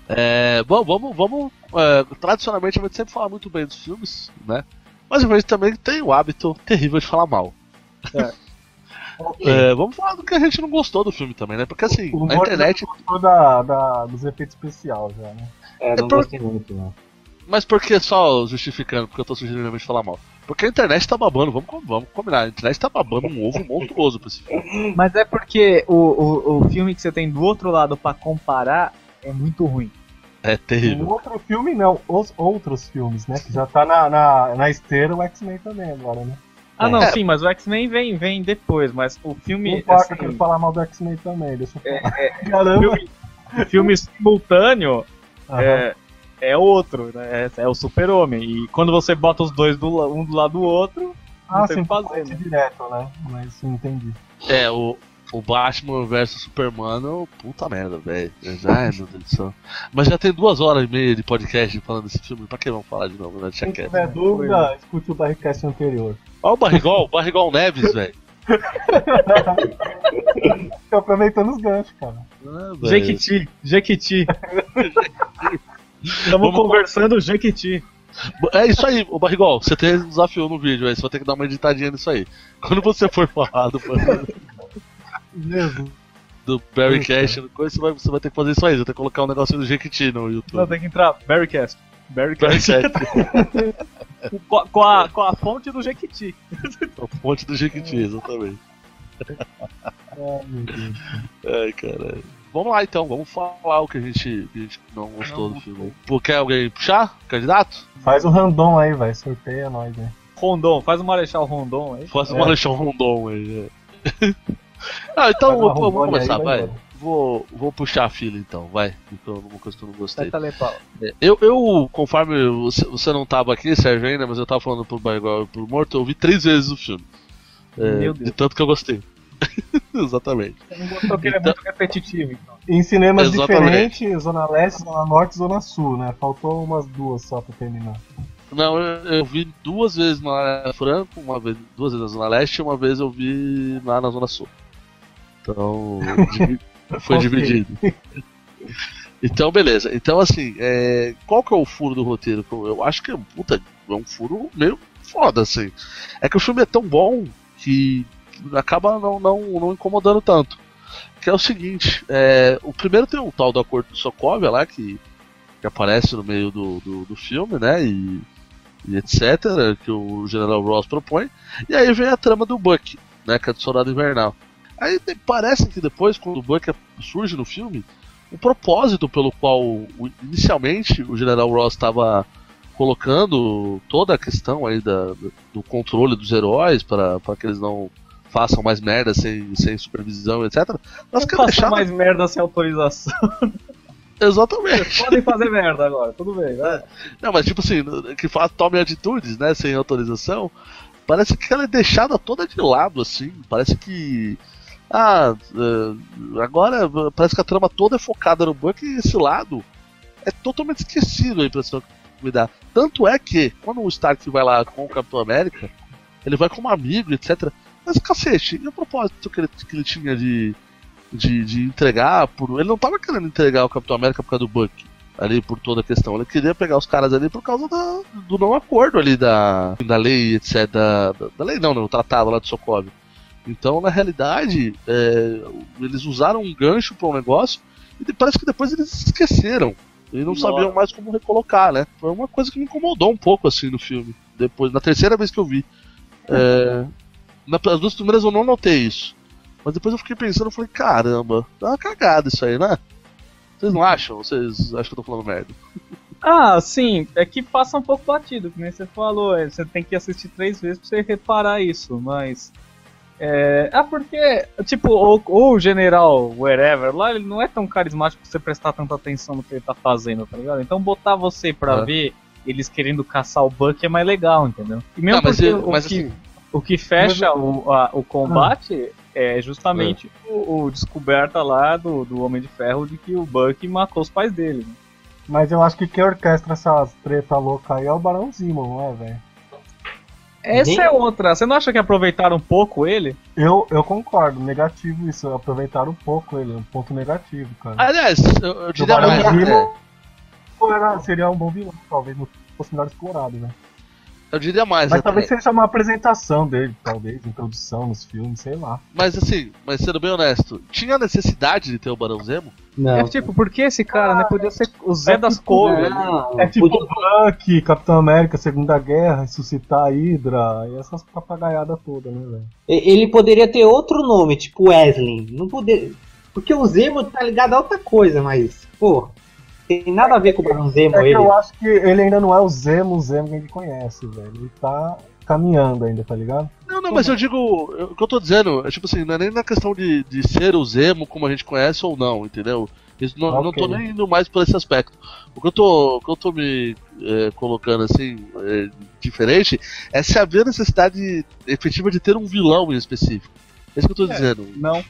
Speaker 2: É, bom, vamos, vamos. é, tradicionalmente a gente sempre fala muito bem dos filmes, né? Mas a gente também tem o hábito terrível de falar mal. É, vamos falar do que a gente não gostou do filme também, né? Porque assim,
Speaker 1: O
Speaker 2: na
Speaker 1: Morto
Speaker 2: internet.
Speaker 1: gostou da, da, dos efeitos especiais já, né?
Speaker 3: É, não
Speaker 2: É por-
Speaker 3: gostei muito, não.
Speaker 2: Mas por que só justificando? Porque eu tô sugerindo a gente falar mal. Porque a internet tá babando, vamos, vamos combinar. A internet tá babando um ovo monstruoso pra esse filme.
Speaker 4: Mas é porque o, o, o filme que você tem do outro lado pra comparar é muito ruim.
Speaker 2: É
Speaker 1: O
Speaker 2: terrível.
Speaker 1: outro filme não, os outros filmes, né? Que já tá na, na, na esteira o X-Men também agora, né?
Speaker 4: Ah,
Speaker 3: É.
Speaker 4: não,
Speaker 2: É.
Speaker 4: sim, mas o X-Men vem, vem depois, mas o filme.
Speaker 1: Não importa,
Speaker 4: assim,
Speaker 1: eu quero falar mal do X-Men também, deixa eu falar.
Speaker 4: é,
Speaker 1: Caramba!
Speaker 4: filme, filme simultâneo é, é outro, né? É, é o super-homem. E quando você bota os dois do, um do lado do outro,
Speaker 1: ah,
Speaker 4: não tem o que fazer né?
Speaker 1: direto, né? Mas sim, entendi.
Speaker 2: É, o, o Batman vs Superman, puta merda, velho. Ai, meu Deus do céu. Mas já tem duas horas e meia de podcast falando desse filme, pra que vamos falar de novo, né? Deixa quieto.
Speaker 1: tiver dúvida, escute o Barricast anterior.
Speaker 2: Olha o Barrigol, o Barrigol Neves, velho.
Speaker 1: Fica aproveitando os ganchos, cara.
Speaker 2: Ah.
Speaker 4: Jequiti, Jequiti. Estamos conversando Jequiti.
Speaker 2: É isso aí, o Barrigol, você tem um desafio no vídeo aí, você vai ter que dar uma editadinha nisso aí. Quando você for falar do,
Speaker 1: Mesmo.
Speaker 2: do Barry Cash, você vai, você vai ter que fazer isso aí, você vai ter que colocar um negocinho do Jequiti no
Speaker 4: Não,
Speaker 2: YouTube.
Speaker 4: tem que entrar. Barrycast.
Speaker 2: Barry
Speaker 4: Barrycast.
Speaker 2: Cash,
Speaker 4: com, a- com a, com a fonte do Jequiti.
Speaker 2: a fonte do Jequiti, exatamente.
Speaker 1: Ai, meu Deus.
Speaker 2: Ai, caralho. Vamos lá então, vamos falar o que a gente, que a gente não gostou do filme. Pô, quer alguém puxar? Candidato?
Speaker 1: Faz um random aí, vai. Sorteia nós, né?
Speaker 4: Rondon, faz o Marechal Rondon aí.
Speaker 2: Faça
Speaker 1: É.
Speaker 2: uma Alexão Rondon aí. É. ah, então vou, vou
Speaker 1: Rondônia
Speaker 2: começar,
Speaker 1: aí,
Speaker 2: vai.
Speaker 1: vai.
Speaker 2: Vou, vou puxar a fila então, vai. Então, uma coisa que eu não gostei. É, Eu, eu, conforme você, você não tava aqui, Sérgio, ainda, mas eu tava falando pro Barrigol e pro Morto, eu vi três vezes o filme. É,
Speaker 4: Meu Deus.
Speaker 2: De tanto que eu gostei. Exatamente.
Speaker 4: Você não gostou que ele é muito repetitivo, então.
Speaker 1: Em cinemas
Speaker 2: Exatamente.
Speaker 1: diferentes, Zona Leste, Zona Norte e Zona Sul, né? Faltou umas duas só pra terminar.
Speaker 2: Não, eu, eu vi duas vezes na Franco, uma vez, duas vezes na Zona Leste e uma vez eu vi lá na Zona Sul. Então, foi dividido. Então, beleza. Então, assim, é, qual que é o furo do roteiro? Eu acho que é, puta, é um furo meio foda, assim. É que o filme é tão bom que acaba não, não, não incomodando tanto. Que é o seguinte, é, o primeiro tem um tal do acordo do Sokovia lá, que, que aparece no meio do, do, do filme, né? E, e etc., que o General Ross propõe. E aí vem a trama do Buck, né? Que é do Soldado Invernal. Aí parece que depois, quando o Buck surge no filme, o propósito pelo qual inicialmente o General Ross estava colocando toda a questão aí da, do- controle dos heróis para que eles não façam mais merda sem, sem supervisão, etc. Mas
Speaker 4: Não
Speaker 2: que
Speaker 4: faça
Speaker 2: deixar
Speaker 4: mais merda sem autorização.
Speaker 2: exatamente.
Speaker 4: Podem fazer merda agora, tudo bem. Vai.
Speaker 2: Não, mas tipo assim, que faz, tome atitudes, né, sem autorização, parece que ela é deixada toda de lado, assim. Parece que. Ah, eh, agora parece que a trama toda é focada no Buck e esse lado é totalmente esquecido a impressão que me dá. Tanto é que, quando o Stark vai lá com o Capitão América, ele vai como amigo, etc. Mas cacete, e o propósito que ele, que ele tinha de, de, de entregar por. Ele não tava querendo entregar o Capitão América por causa do Buck ali por toda a questão. Ele queria pegar os caras ali por causa da- do não acordo ali da, da lei, etc. Da, da, lei não, né? O tratado lá de Sokovia. Então, na realidade, é, eles usaram um gancho para um negócio e parece que depois eles esqueceram. E não
Speaker 4: Nossa.
Speaker 2: sabiam mais como recolocar, né? Foi uma coisa que me incomodou um pouco assim no filme. Depois, na terceira vez que eu vi. É, na- as duas primeiras eu não notei isso. Mas depois eu fiquei pensando, eu falei, caramba, dá uma cagada isso aí, né? Vocês não acham? Vocês acham que eu tô falando merda?
Speaker 4: Ah, sim, é que passa um pouco batido, nem você falou, é, você tem que assistir três vezes pra você reparar isso, mas. É, ah, porque, tipo, o, o general wherever lá, ele não é tão carismático pra você prestar tanta atenção no que ele tá fazendo, tá ligado? Então botar você pra
Speaker 2: É.
Speaker 4: ver eles querendo caçar o Buck é mais legal, entendeu? E mesmo
Speaker 2: Não, mas
Speaker 4: porque
Speaker 2: eu-
Speaker 4: o,
Speaker 2: mas
Speaker 4: que,
Speaker 2: assim-
Speaker 4: o que fecha o, a- o combate é justamente o, o descoberta lá do, do Homem de Ferro de que o Buck matou os pais dele. né?
Speaker 1: Mas eu acho que quem orquestra essas treta louca aí é o Barão Zimo, não é, velho?
Speaker 4: Essa
Speaker 3: Nem-
Speaker 4: é outra. Você não acha que aproveitaram um pouco ele?
Speaker 1: Eu, eu concordo, negativo isso, aproveitaram um pouco ele, um ponto negativo, cara.
Speaker 2: Aliás, eu, eu.
Speaker 1: Zimo
Speaker 2: é,
Speaker 1: pô, era- seria um bom vilão, talvez não fosse melhor explorado, né?
Speaker 2: eu diria mais.
Speaker 1: Mas
Speaker 2: até.
Speaker 1: talvez seja uma apresentação dele, talvez, introdução nos filmes, sei lá.
Speaker 2: Mas assim, mas sendo bem honesto, tinha necessidade de ter o Barão Zemo?
Speaker 3: Não.
Speaker 4: É tipo, por que esse cara, né? Podia ser o Zé
Speaker 1: É
Speaker 4: das
Speaker 1: tipo,
Speaker 4: cores.
Speaker 1: É tipo
Speaker 3: podia-
Speaker 1: Buck, Capitão América, Segunda Guerra, ressuscitar a Hydra e essas papagaiadas todas, né, velho?
Speaker 3: Ele poderia ter outro nome, tipo Wesley. Não poder... Porque o Zemo tá ligado a outra coisa, mas, pô, tem nada a ver com o Barão Zemo,
Speaker 1: É que
Speaker 3: ele.
Speaker 1: eu acho que ele ainda não é o Zemo, o Zemo que a gente conhece, velho. Ele tá caminhando ainda, tá ligado?
Speaker 2: Não, não, mas eu digo. eu- O que eu tô dizendo é tipo assim, não é nem na questão de, de ser o Zemo como a gente conhece ou não, entendeu? Isso não, não tô nem indo mais por esse aspecto. O que eu tô, o que eu tô me eh, colocando assim, eh, diferente, é se haver necessidade efetiva de ter um vilão em específico. É isso que eu tô
Speaker 4: É.
Speaker 2: dizendo.
Speaker 4: Não.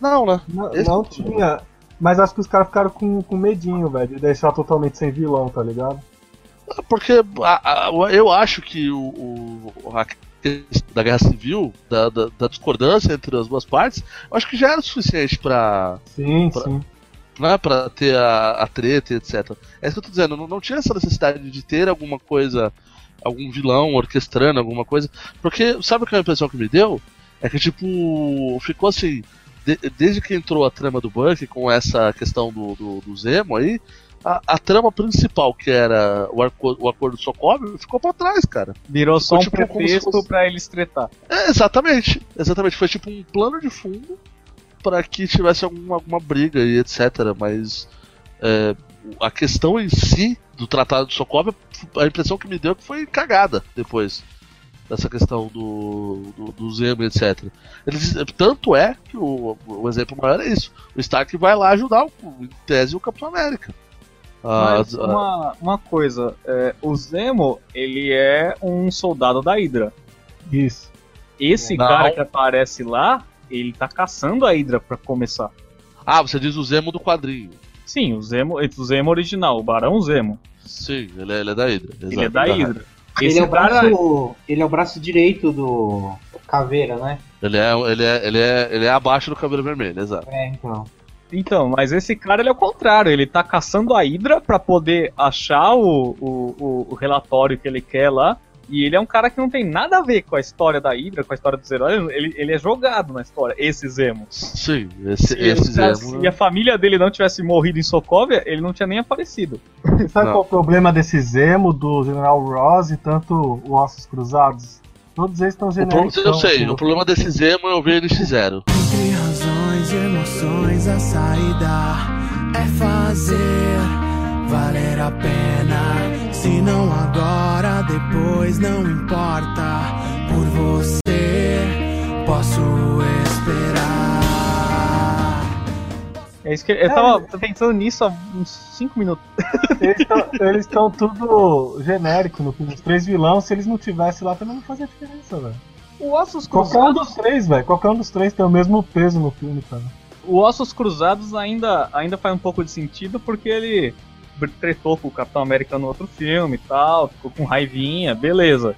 Speaker 2: Não, né?
Speaker 1: Não,
Speaker 2: Esse-
Speaker 1: não tinha. Mas acho que os caras ficaram com, com medinho, velho, de deixar totalmente sem vilão, tá ligado?
Speaker 2: Porque a- a- eu acho que o, o- questão da guerra civil, da, da, da discordância entre as duas partes, eu acho que já era o suficiente pra,
Speaker 1: Sim,
Speaker 2: Pra-
Speaker 1: sim.
Speaker 2: né, pra ter a, a treta, etc. É isso que eu tô dizendo, não, não tinha essa necessidade de ter alguma coisa, algum vilão orquestrando alguma coisa, porque sabe qual é a impressão que me deu? É que, tipo, ficou assim, de- desde que entrou a trama do Buck com essa questão do, do, do Zemo aí, a, a trama principal, que era o, arco, o acordo do Sokovia, ficou pra trás, cara.
Speaker 4: Virou só um
Speaker 2: tipo,
Speaker 4: pretexto
Speaker 2: fosse-
Speaker 4: pra eles tretar.
Speaker 2: É, exatamente, exatamente. Foi tipo um plano de fundo para que tivesse alguma, alguma briga e etc. Mas é, a questão em si do Tratado de Sokovia, a impressão que me deu é que foi cagada depois dessa questão do, do, do Zemo, etc. Eles, tanto é que o, o exemplo maior é isso. O Stark vai lá ajudar, o, em tese, o Capitão América.
Speaker 4: Mas
Speaker 2: ah,
Speaker 4: uma, uma coisa, é, o Zemo, ele é um soldado da Hydra.
Speaker 1: Isso.
Speaker 4: Esse
Speaker 2: Não.
Speaker 4: cara que aparece lá, ele tá caçando a Hydra pra começar.
Speaker 2: ah, você diz o Zemo do quadrinho.
Speaker 4: Sim, o Zemo, o Zemo original, o Barão Zemo.
Speaker 2: Sim, ele é, ele é da Hydra.
Speaker 4: Ele é da
Speaker 2: Tá.
Speaker 4: Hydra.
Speaker 3: Ele é, o
Speaker 4: cara,
Speaker 3: braço, ele é o braço direito do Caveira, né?
Speaker 2: Ele é, ele, é, ele, é, ele é abaixo do cabelo vermelho, exato.
Speaker 3: É, então.
Speaker 4: Então, mas esse cara ele é o contrário, ele tá caçando a Hydra pra poder achar o, o, o, o relatório que ele quer lá. E ele é um cara que não tem nada a ver com a história da Hydra, com a história dos heróis. Ele, ele é jogado na história, esse Zemo.
Speaker 2: Sim, esse,
Speaker 4: Se,
Speaker 2: esse Zemo.
Speaker 4: se a família dele não tivesse morrido em Sokovia, ele não tinha nem aparecido.
Speaker 1: Sabe
Speaker 2: Não.
Speaker 1: qual é o problema desse Zemo, do General Ross e tanto o Ossos Cruzados? Todos eles estão
Speaker 2: problema,
Speaker 1: genéricos.
Speaker 2: eu sei, o problema desse Zemo é o VNX0.
Speaker 10: Entre razões e emoções, a saída é fazer valer a pena. Se não agora, depois não importa. Por você, posso esperar.
Speaker 4: É isso que eu tava pensando nisso há uns 5 minutos.
Speaker 1: Eles estão tudo genérico no filme. Os três vilões, se eles não tivessem lá, também não fazia diferença, velho.
Speaker 4: O Ossos
Speaker 1: Qualquer um
Speaker 4: Cruzados,
Speaker 1: dos três, velho. Qualquer um dos três tem o mesmo peso no filme, cara.
Speaker 4: o Ossos Cruzados ainda, ainda faz um pouco de sentido porque ele tretou com o Capitão América no outro filme e tal, ficou com raivinha, beleza.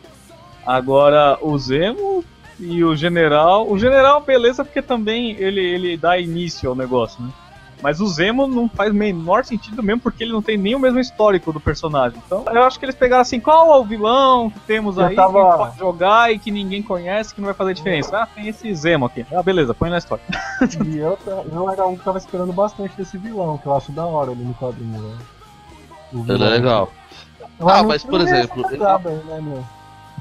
Speaker 4: Agora o Zemo e o General. O General, beleza, porque também ele, ele dá início ao negócio, né? Mas o Zemo não faz menor sentido mesmo porque ele não tem nem o mesmo histórico do personagem. Então eu acho que eles pegaram assim, qual é o vilão que temos
Speaker 1: Eu
Speaker 4: aí
Speaker 1: tava-
Speaker 4: que pode jogar e que ninguém conhece, que não vai fazer diferença. Ah, tem esse Zemo aqui. Ah, beleza, põe na história.
Speaker 1: E eu, eu era um que tava esperando bastante desse vilão, que eu acho da hora ele no quadrinho, velho. O
Speaker 2: Ele
Speaker 1: vilão.
Speaker 2: é legal.
Speaker 1: Eu
Speaker 2: Ah, mas, por
Speaker 1: vi
Speaker 2: exemplo,
Speaker 1: né, meu?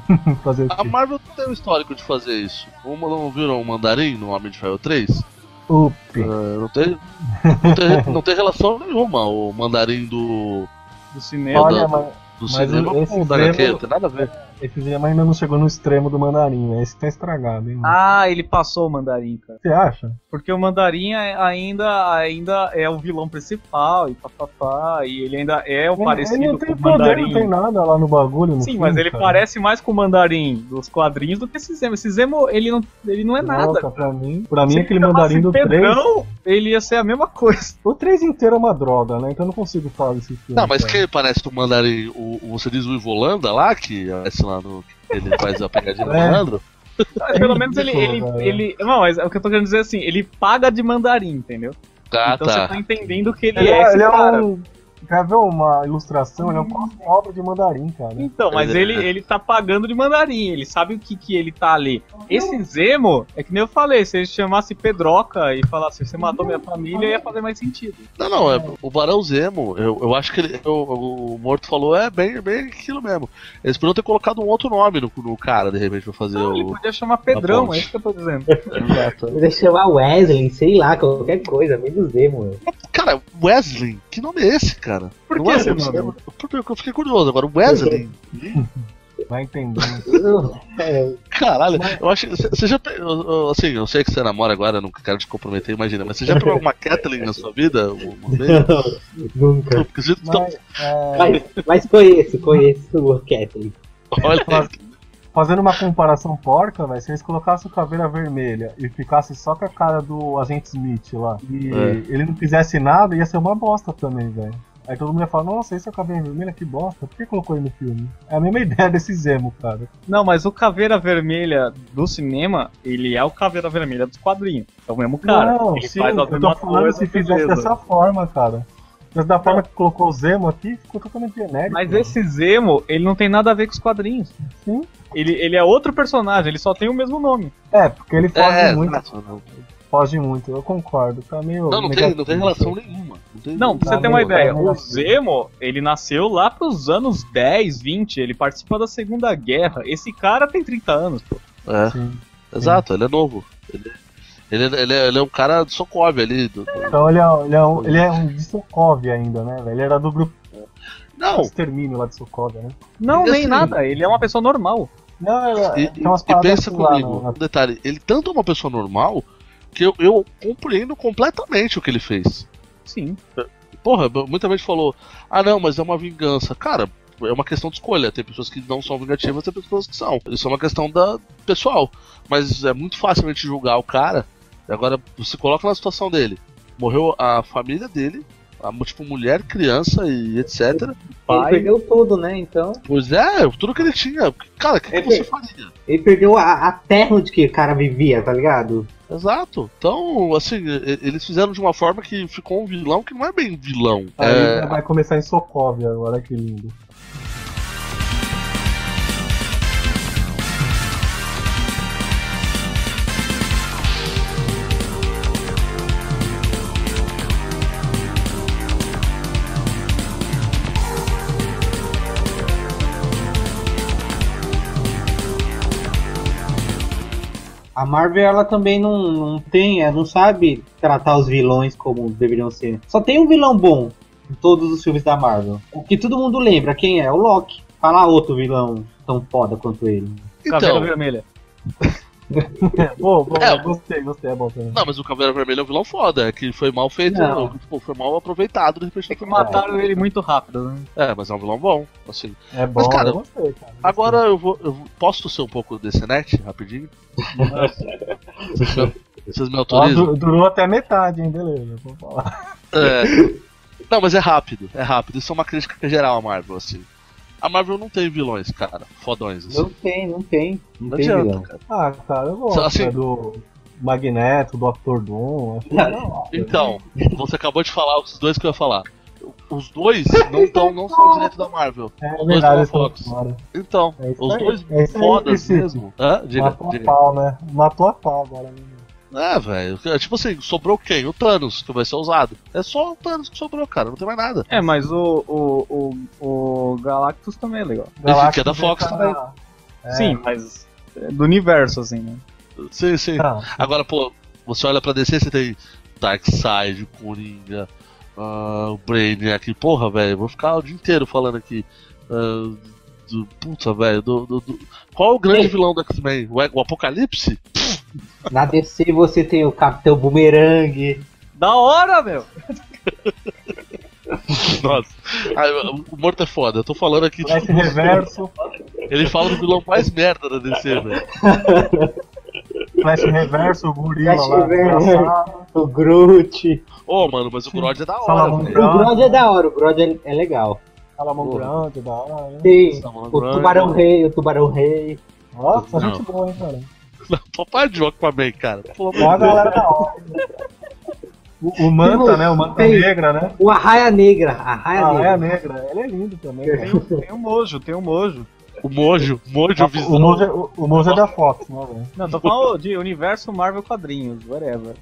Speaker 1: Fazer o
Speaker 2: A? Marvel tem um histórico de fazer isso. Uma não viram o Mandarim no Homem de Ferro 3?
Speaker 1: Up.
Speaker 2: É, não, tem, não, tem, não tem relação nenhuma o Mandarim do,
Speaker 4: Do cinema.
Speaker 1: Olha,
Speaker 2: da-
Speaker 1: mas
Speaker 2: do
Speaker 1: Mas
Speaker 2: cinema com o da HQ, não tem nada a ver.
Speaker 1: Esse Zemo ainda não chegou no extremo do mandarim, né? Esse tá estragado, hein? mano?
Speaker 4: Ah, ele passou o mandarim, cara.
Speaker 1: Você acha?
Speaker 4: Porque o mandarim é- ainda, ainda é o vilão principal e papapá. E ele ainda é o
Speaker 1: Ele-
Speaker 4: parecido
Speaker 1: ele não
Speaker 4: com
Speaker 1: tem
Speaker 4: o
Speaker 1: poder,
Speaker 4: mandarim.
Speaker 1: não tem nada lá no bagulho. No
Speaker 4: Sim,
Speaker 1: filme,
Speaker 4: mas ele
Speaker 1: cara.
Speaker 4: parece mais com o mandarim dos quadrinhos do que esse Zemo. Esse Zemo, ele não, ele não é nada.
Speaker 1: Nossa, pra mim, pra mim
Speaker 4: Se
Speaker 1: aquele mandarim do 3.
Speaker 4: Pedrão, ele ia ser a mesma coisa.
Speaker 1: O 3 inteiro é uma droga, né? Então eu não consigo falar desse filme.
Speaker 2: Não, mas
Speaker 1: cara.
Speaker 2: quem parece o Mandarim, o, o- você diz o Ivolanda lá, que aparece lá no. Ele faz a pegadinha do
Speaker 1: É.
Speaker 2: malandro?
Speaker 4: Mas Pelo menos ele, ele, ele. Não, mas é o que eu tô querendo dizer assim, ele paga de mandarim, entendeu?
Speaker 2: Ah,
Speaker 4: então você
Speaker 2: tá.
Speaker 4: tá entendendo que ele,
Speaker 1: Ele
Speaker 4: é
Speaker 1: é,
Speaker 4: esse
Speaker 1: ele é
Speaker 4: cara.
Speaker 1: um. Quer ver uma ilustração? Ele é um próximo obra de mandarim, cara.
Speaker 4: Então, mas ele, ele tá pagando de mandarim, ele sabe o que, que ele tá ali. Esse Zemo, é que nem eu falei, se ele chamasse Pedroca e falasse, você matou minha família, ia fazer mais sentido.
Speaker 2: Não, não, é, o Barão Zemo, eu, eu acho que ele, o, o Morto falou, é bem, bem aquilo mesmo. Eles poderiam ter colocado um outro nome no, no cara, de repente, pra fazer
Speaker 4: Não, ele
Speaker 2: o.
Speaker 4: podia chamar Pedrão, é isso que eu tô dizendo.
Speaker 2: Exato.
Speaker 3: Podia chamar Wesley, sei lá, qualquer coisa, menos Zemo.
Speaker 2: Cara, Wesley, que nome é esse, cara?
Speaker 4: Por
Speaker 2: Não
Speaker 4: que
Speaker 2: é
Speaker 4: nome?
Speaker 2: Porque eu fiquei curioso agora, Wesley.
Speaker 1: Vai entender.
Speaker 2: Caralho, eu acho que. Você já. pe- eu- eu- Assim, eu sei que você namora agora, eu não quero te comprometer, imagina, mas você já pegou uma Kathleen na sua vida? Vez?
Speaker 3: Nunca.
Speaker 2: Tá-
Speaker 1: Mas, é,
Speaker 3: Mas, mas conheço, conheço o Kathleen.
Speaker 2: Olha,
Speaker 1: fazendo uma comparação porca, velho, se eles colocassem o caveira vermelha e ficasse só com a cara do agente Smith lá, e
Speaker 2: É.
Speaker 1: ele não fizesse nada, ia ser uma bosta também, velho. Aí todo mundo ia falar, nossa, esse é o caveira vermelha, que bosta. Por que colocou ele no filme? É a mesma ideia desse Zemo, cara.
Speaker 4: Não, mas o Caveira Vermelha do cinema, ele é o Caveira Vermelha dos quadrinhos. É o mesmo cara.
Speaker 1: não,
Speaker 4: ele
Speaker 1: sim,
Speaker 4: faz a
Speaker 1: eu tô falando
Speaker 4: coisa,
Speaker 1: se fizesse dessa forma, cara. Mas da forma que colocou o Zemo aqui, ficou totalmente genérico.
Speaker 4: Mas
Speaker 1: velho.
Speaker 4: esse Zemo, ele não tem nada a ver com os quadrinhos.
Speaker 1: Sim.
Speaker 4: Ele, ele é outro personagem, ele só tem o mesmo nome.
Speaker 1: É, porque ele foge
Speaker 2: é,
Speaker 1: muito.
Speaker 2: exato, não,
Speaker 1: Foge muito, eu concordo. Tá meio.
Speaker 2: não, não tem, não tem relação nenhuma. Não, tem,
Speaker 4: Não, pra você ter uma ideia, o
Speaker 1: assim.
Speaker 4: Zemo, ele nasceu lá pros anos 10, 20, ele participa da Segunda Guerra. Esse cara tem 30 anos, pô.
Speaker 2: É,
Speaker 1: Sim.
Speaker 2: exato, ele é novo. Ele, ele, ele, é, ele é um cara de Sokov ali. Do, do-
Speaker 1: Então ele é, ele é um, ele é um de Sokovia ainda, né? Ele era do grupo
Speaker 2: Não,
Speaker 1: Extermínio lá de Sokovia, né?
Speaker 4: Não, nem
Speaker 2: assim-
Speaker 4: tem ele é uma pessoa normal.
Speaker 1: Não, ele,
Speaker 2: e,
Speaker 1: tem umas
Speaker 2: e pensa
Speaker 1: lá
Speaker 2: comigo,
Speaker 1: no- na-
Speaker 2: um detalhe, ele tanto é uma pessoa normal que eu, eu compreendo completamente o que ele fez.
Speaker 4: Sim.
Speaker 2: Porra, muita gente falou, ah não, mas é uma vingança. Cara, é uma questão de escolha. Tem pessoas que não são vingativas, tem pessoas que são. Isso é uma questão da pessoal. Mas é muito fácil a gente julgar o cara. Agora, você coloca na situação dele. Morreu a família dele, a, tipo, mulher, criança e etc.
Speaker 3: Ele
Speaker 4: Pai.
Speaker 3: perdeu tudo, né? Então.
Speaker 2: Pois é, tudo que ele tinha. Cara, o que, que você faria?
Speaker 3: Ele perdeu a, a terra onde que o cara vivia, tá ligado?
Speaker 2: Exato. Então, assim, eles fizeram de uma forma que ficou um vilão que não é bem vilão.
Speaker 1: Aí
Speaker 2: É,
Speaker 1: vai começar em Sokovia agora, que lindo.
Speaker 3: A Marvel, ela também não, não tem, ela não sabe tratar os vilões como deveriam ser. Só tem um vilão bom em todos os filmes da Marvel. O que todo mundo lembra, quem é? O Loki. Fala outro vilão tão foda quanto ele.
Speaker 4: Caveira
Speaker 2: então,
Speaker 4: Vermelha.
Speaker 1: Pô, pô,
Speaker 2: É.
Speaker 1: gostei, gostei, é bom também.
Speaker 2: não, mas o Caveira Vermelho é um vilão foda, é que foi mal feito,
Speaker 3: Não.
Speaker 2: tipo, foi mal aproveitado de repente.
Speaker 4: É que mataram ele muito rápido, né?
Speaker 2: É, mas é um vilão bom, assim.
Speaker 1: É bom,
Speaker 2: cara,
Speaker 1: eu gostei, cara.
Speaker 2: Agora eu vou. Eu posso ser um pouco desse net, rapidinho? vocês, me,
Speaker 1: Ó,
Speaker 2: autorizam?
Speaker 1: du- durou até a metade, hein? Beleza, vou falar.
Speaker 2: É. Não, mas é rápido, é rápido. Isso é uma crítica geral à Marvel, assim. A Marvel não tem vilões, cara, fodões, assim.
Speaker 3: Não tem, não tem. Não,
Speaker 2: Não
Speaker 3: tem
Speaker 2: adianta,
Speaker 3: vilão.
Speaker 2: cara.
Speaker 1: Ah, cara, eu gosto
Speaker 2: Assim-
Speaker 1: né, do Magneto, do Dr. Doom. É.
Speaker 2: Então, você acabou de falar os dois que eu ia falar. Os dois não, tão, não são direito da Marvel.
Speaker 1: É
Speaker 2: dois
Speaker 1: verdade,
Speaker 2: da
Speaker 1: eles são
Speaker 2: Fox.
Speaker 1: fora.
Speaker 2: Então,
Speaker 1: É
Speaker 2: os dois
Speaker 1: é
Speaker 2: fodas mesmo. Hã? Diga,
Speaker 1: Matou a pau, né? Matou a pau agora. né?
Speaker 2: É, velho. Tipo assim, sobrou quem? O Thanos, que vai ser usado. É só o Thanos que sobrou, cara. Não tem mais nada.
Speaker 4: É, mas o, o, o, o Galactus também é legal.
Speaker 2: que é da Fox
Speaker 1: tá-
Speaker 2: também.
Speaker 4: Sim, mas é do universo, assim, né?
Speaker 2: Sim, sim.
Speaker 1: Tá.
Speaker 2: Agora, pô, você olha pra DC, você tem Darkseid, Coringa, o Brainiac. Porra, velho, vou ficar o dia inteiro falando aqui. ah, do, puta, velho, do, do- do- qual é o grande
Speaker 3: Ei.
Speaker 2: vilão do X-Men? O, o Apocalipse?
Speaker 3: Na DC você tem o Capitão Boomerang.
Speaker 4: Da hora, meu!
Speaker 2: Nossa, Ah, o Morto é foda. Eu tô falando aqui,
Speaker 1: Flash
Speaker 2: tipo,
Speaker 1: Reverso,
Speaker 2: ele fala do vilão mais merda da DC, velho.
Speaker 1: Flash Reverso, o gorila
Speaker 3: Flash
Speaker 1: lá.
Speaker 3: Reverso. O Groot.
Speaker 2: Ô, mano, mas o Grodd é da hora, velho.
Speaker 3: O Grodd é da hora, o Grodd é, é legal.
Speaker 1: Salamão
Speaker 2: Porra.
Speaker 1: grande, da hora, né?
Speaker 3: Tem
Speaker 2: Salamandra.
Speaker 3: o Tubarão Rei, o Tubarão Rei.
Speaker 1: Nossa,
Speaker 2: Não.
Speaker 1: gente boa, hein, cara.
Speaker 2: Não, papai de Aquaman, cara.
Speaker 1: Ó a galera da hora. O, o Manta, né? O Manta
Speaker 3: Tem.
Speaker 1: Negra, né?
Speaker 3: O Arraia Negra. Arraia
Speaker 1: Ah, é
Speaker 3: Negra.
Speaker 1: negra. Ele é lindo também.
Speaker 4: Tem,
Speaker 1: cara.
Speaker 4: o- tem o Mojo, tem o Mojo.
Speaker 2: O Mojo, Mojo
Speaker 1: O
Speaker 2: Visão.
Speaker 1: Mojo, é- o, o Mojo é da Fox, né, velho?
Speaker 4: Não, tô falando de universo Marvel quadrinhos, whatever.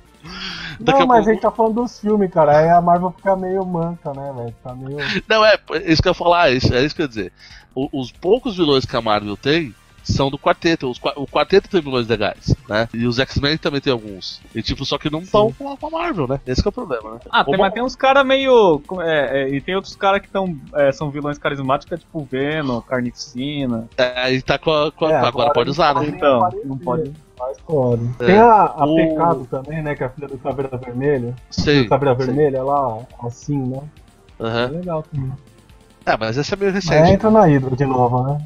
Speaker 2: Daqui
Speaker 1: Não, mas
Speaker 2: pouco-
Speaker 1: a gente tá falando dos filmes, cara. Aí a Marvel fica meio manca, né, velho? Tá meio.
Speaker 2: Não, é, é isso que eu ia falar, é isso, é isso que eu ia dizer. O- os poucos vilões que a Marvel tem são do quarteto. Os o quarteto tem vilões legais, né? E os X-Men também tem alguns. E tipo, só que não estão com a Marvel, né? Esse que é o problema, né?
Speaker 4: Ah, tem, mas tem uns caras meio. É, é, e tem outros caras que tão, é, são vilões carismáticos, é tipo Venom, Carnificina.
Speaker 2: É, aí tá com a. com a-
Speaker 1: É,
Speaker 2: agora,
Speaker 1: agora
Speaker 2: pode usar, né?
Speaker 4: Então, não pode.
Speaker 1: Mais foda.
Speaker 2: É.
Speaker 1: Tem a, a
Speaker 2: O-
Speaker 1: Pecado também, né? Que é a filha do Caveira Vermelha.
Speaker 2: Sei.
Speaker 1: Do Caveira. Vermelha lá, assim, né? É
Speaker 2: Aham.
Speaker 1: legal também.
Speaker 2: É, mas esse é meio recente.
Speaker 1: entra na Hydra de novo, né?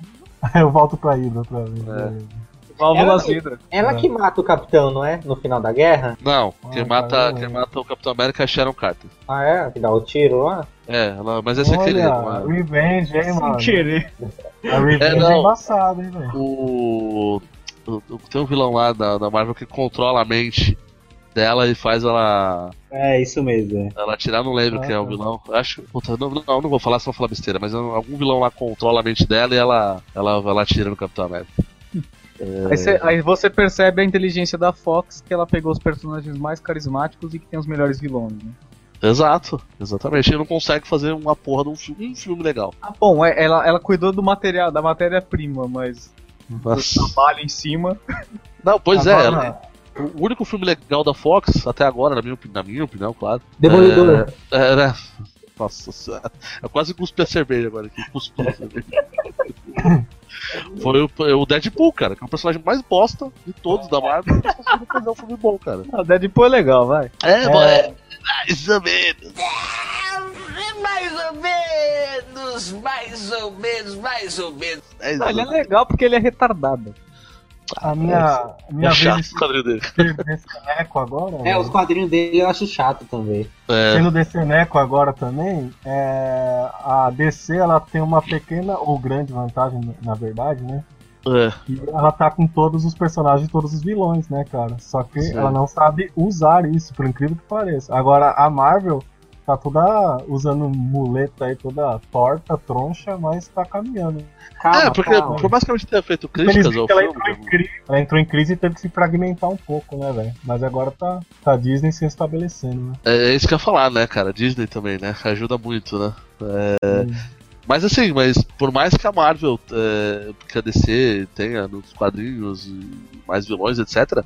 Speaker 1: Aí eu volto pra Hydra outra vez.
Speaker 2: É.
Speaker 4: Válvulas
Speaker 3: Ela-
Speaker 4: Hydra.
Speaker 3: Ela
Speaker 1: É.
Speaker 3: que mata o Capitão, não é? No final da guerra?
Speaker 2: Não,
Speaker 1: Ah,
Speaker 2: quem, mata, quem mata o Capitão América é Sharon Carter.
Speaker 3: Ah, é? Que dá o tiro lá?
Speaker 2: É, ela, mas esse é aquele. É?
Speaker 1: Revenge, hein,
Speaker 4: Sem
Speaker 1: mano?
Speaker 4: querer.
Speaker 1: A Revenge
Speaker 2: É,
Speaker 1: é,
Speaker 2: não.
Speaker 1: embaçada, hein, velho?
Speaker 2: O- Tem um vilão lá da, da Marvel que controla a mente dela e faz ela.
Speaker 3: É, isso mesmo. É.
Speaker 2: Ela atirar, não lembro
Speaker 1: Ah,
Speaker 2: quem é o
Speaker 1: tá.
Speaker 2: vilão. Puta, Puta, não, não, não vou falar se vou falar besteira, mas algum vilão lá controla a mente dela e ela, ela, ela atira no Capitão América.
Speaker 4: Aí, cê- aí você percebe a inteligência da Fox, que ela pegou os personagens mais carismáticos e que tem os melhores vilões. Né?
Speaker 2: Exato, exatamente. E não consegue fazer uma porra de um filme, um filme legal.
Speaker 4: Ah, bom, é- ela, ela cuidou do material, da matéria-prima, mas o
Speaker 2: Nossa.
Speaker 4: trabalho em cima.
Speaker 2: Não, pois é,
Speaker 1: Agora,
Speaker 2: ela- o único filme legal da Fox, até agora, na minha, na minha opinião, claro.
Speaker 3: Demolidor.
Speaker 2: É, é, né? Nossa senhora. Eu quase cuspi a cerveja agora aqui. Cuspi a cerveja. Foi o, o Deadpool, cara, que é o personagem mais bosta de todos da Marvel. Eles conseguiram fazer um filme bom, cara.
Speaker 4: Ah, Deadpool é legal, vai.
Speaker 2: É,
Speaker 1: É.
Speaker 2: mano, é. Mais ou menos.
Speaker 11: Mais ou menos, mais ou menos, mais ou menos.
Speaker 2: Mais
Speaker 4: Ah,
Speaker 2: ou
Speaker 4: ele é legal porque ele é retardado.
Speaker 1: a minha, a minha
Speaker 2: É chato
Speaker 1: vez
Speaker 2: o quadrinho dele.
Speaker 1: agora.
Speaker 3: É,
Speaker 1: velho.
Speaker 3: os quadrinhos dele eu acho chato também.
Speaker 2: É,
Speaker 1: Sendo Deceneco agora também, é, a DC ela tem uma pequena ou grande vantagem, na verdade, né?
Speaker 2: é.
Speaker 1: ela tá com todos os personagens, todos os vilões, né, cara? Só que
Speaker 2: Sim.
Speaker 1: ela não sabe usar isso, por incrível que pareça. Agora, a Marvel tá toda usando muleta aí, toda torta, troncha, mas tá caminhando.
Speaker 3: Calma,
Speaker 2: é, porque
Speaker 3: calma.
Speaker 2: por mais que a gente tenha feito críticas ao
Speaker 1: ela
Speaker 2: filme.
Speaker 1: entrou, em crise, ela entrou em crise e teve que se fragmentar um pouco, né, velho? Mas agora tá, tá a Disney se estabelecendo, né?
Speaker 2: É, é isso que eu ia falar, né, cara? Disney também, né? Ajuda muito, né? É, Mas assim, mas por mais que a Marvel, é, que a DC tenha nos quadrinhos e mais vilões, etc.,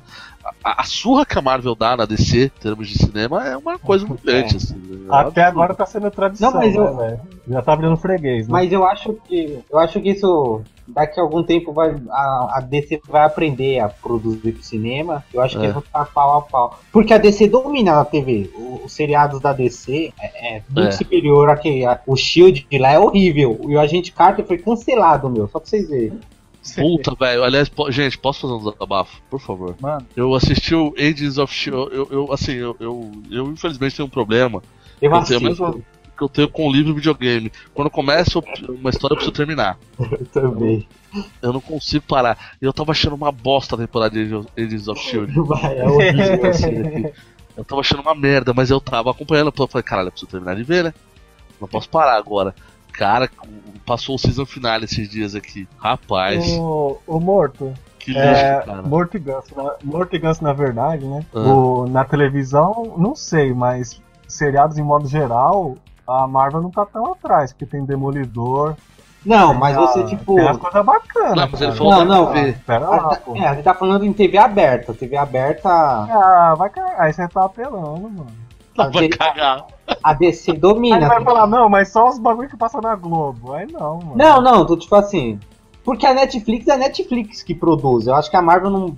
Speaker 2: a, a surra que a Marvel dá na DC, em termos de cinema, é uma coisa humilhante, assim. né?
Speaker 1: Até agora tá sendo tradição,
Speaker 3: Não, mas eu-
Speaker 1: né? Já tá virando freguês, né?
Speaker 3: Mas eu acho que. Eu acho que isso. Daqui a algum tempo vai, a, a DC vai aprender a produzir pro cinema. Eu acho que
Speaker 2: É.
Speaker 3: eles vão ficar pau a pau. Porque a DC domina a TV. O- Os seriados da DC é, é muito
Speaker 2: É.
Speaker 3: superior a que a- o Shield de lá é horrível. E o Agente Carter foi cancelado, meu. Só pra vocês verem.
Speaker 2: Puta, velho. Aliás, po- gente, posso fazer um desabafo, por favor?
Speaker 4: Mano,
Speaker 2: Eu assisti o Agents of Shield. Eu, eu, assim, eu, eu, eu infelizmente tenho um problema.
Speaker 3: Eu
Speaker 2: Eu tenho que eu tenho com o livro videogame. Quando começa uma história, eu preciso terminar.
Speaker 3: também.
Speaker 2: Eu não consigo parar. E eu tava achando uma bosta a temporada de Agents- Agents of Shield.
Speaker 3: Vai, é horrível.
Speaker 2: assim, Eu tava achando uma merda, mas eu tava acompanhando. Eu falei, caralho, eu preciso terminar de ver, né? Não posso parar agora. Cara, passou o season final esses dias aqui. Rapaz,
Speaker 1: O, o Morto,
Speaker 2: que lixo,
Speaker 1: É,
Speaker 2: cara.
Speaker 1: Morto e Ganso, na, Morto e Ganso, na verdade, né?
Speaker 2: Ah.
Speaker 1: O- na televisão, não sei, mas seriados em modo geral, a Marvel não tá tão atrás, porque tem Demolidor,
Speaker 3: Não, mas você,
Speaker 1: Ah,
Speaker 3: tipo.
Speaker 1: Tem umas coisas bacanas.
Speaker 2: Não, mas ele
Speaker 1: cara.
Speaker 2: falou
Speaker 3: Não.
Speaker 1: Pera
Speaker 3: a-
Speaker 1: lá, pô.
Speaker 3: é, a gente tá falando em TV aberta. TV aberta.
Speaker 1: Ah, vai cagar. Aí você tá apelando, mano.
Speaker 2: Não, vai
Speaker 3: Ele-
Speaker 2: cagar.
Speaker 3: A DC
Speaker 1: Aí
Speaker 3: domina.
Speaker 1: vai falar, não, mas só os bagulho que passa na Globo. Aí não, mano.
Speaker 3: Não, não, tô tipo assim. Porque a Netflix é a Netflix que produz. Eu acho que a Marvel não.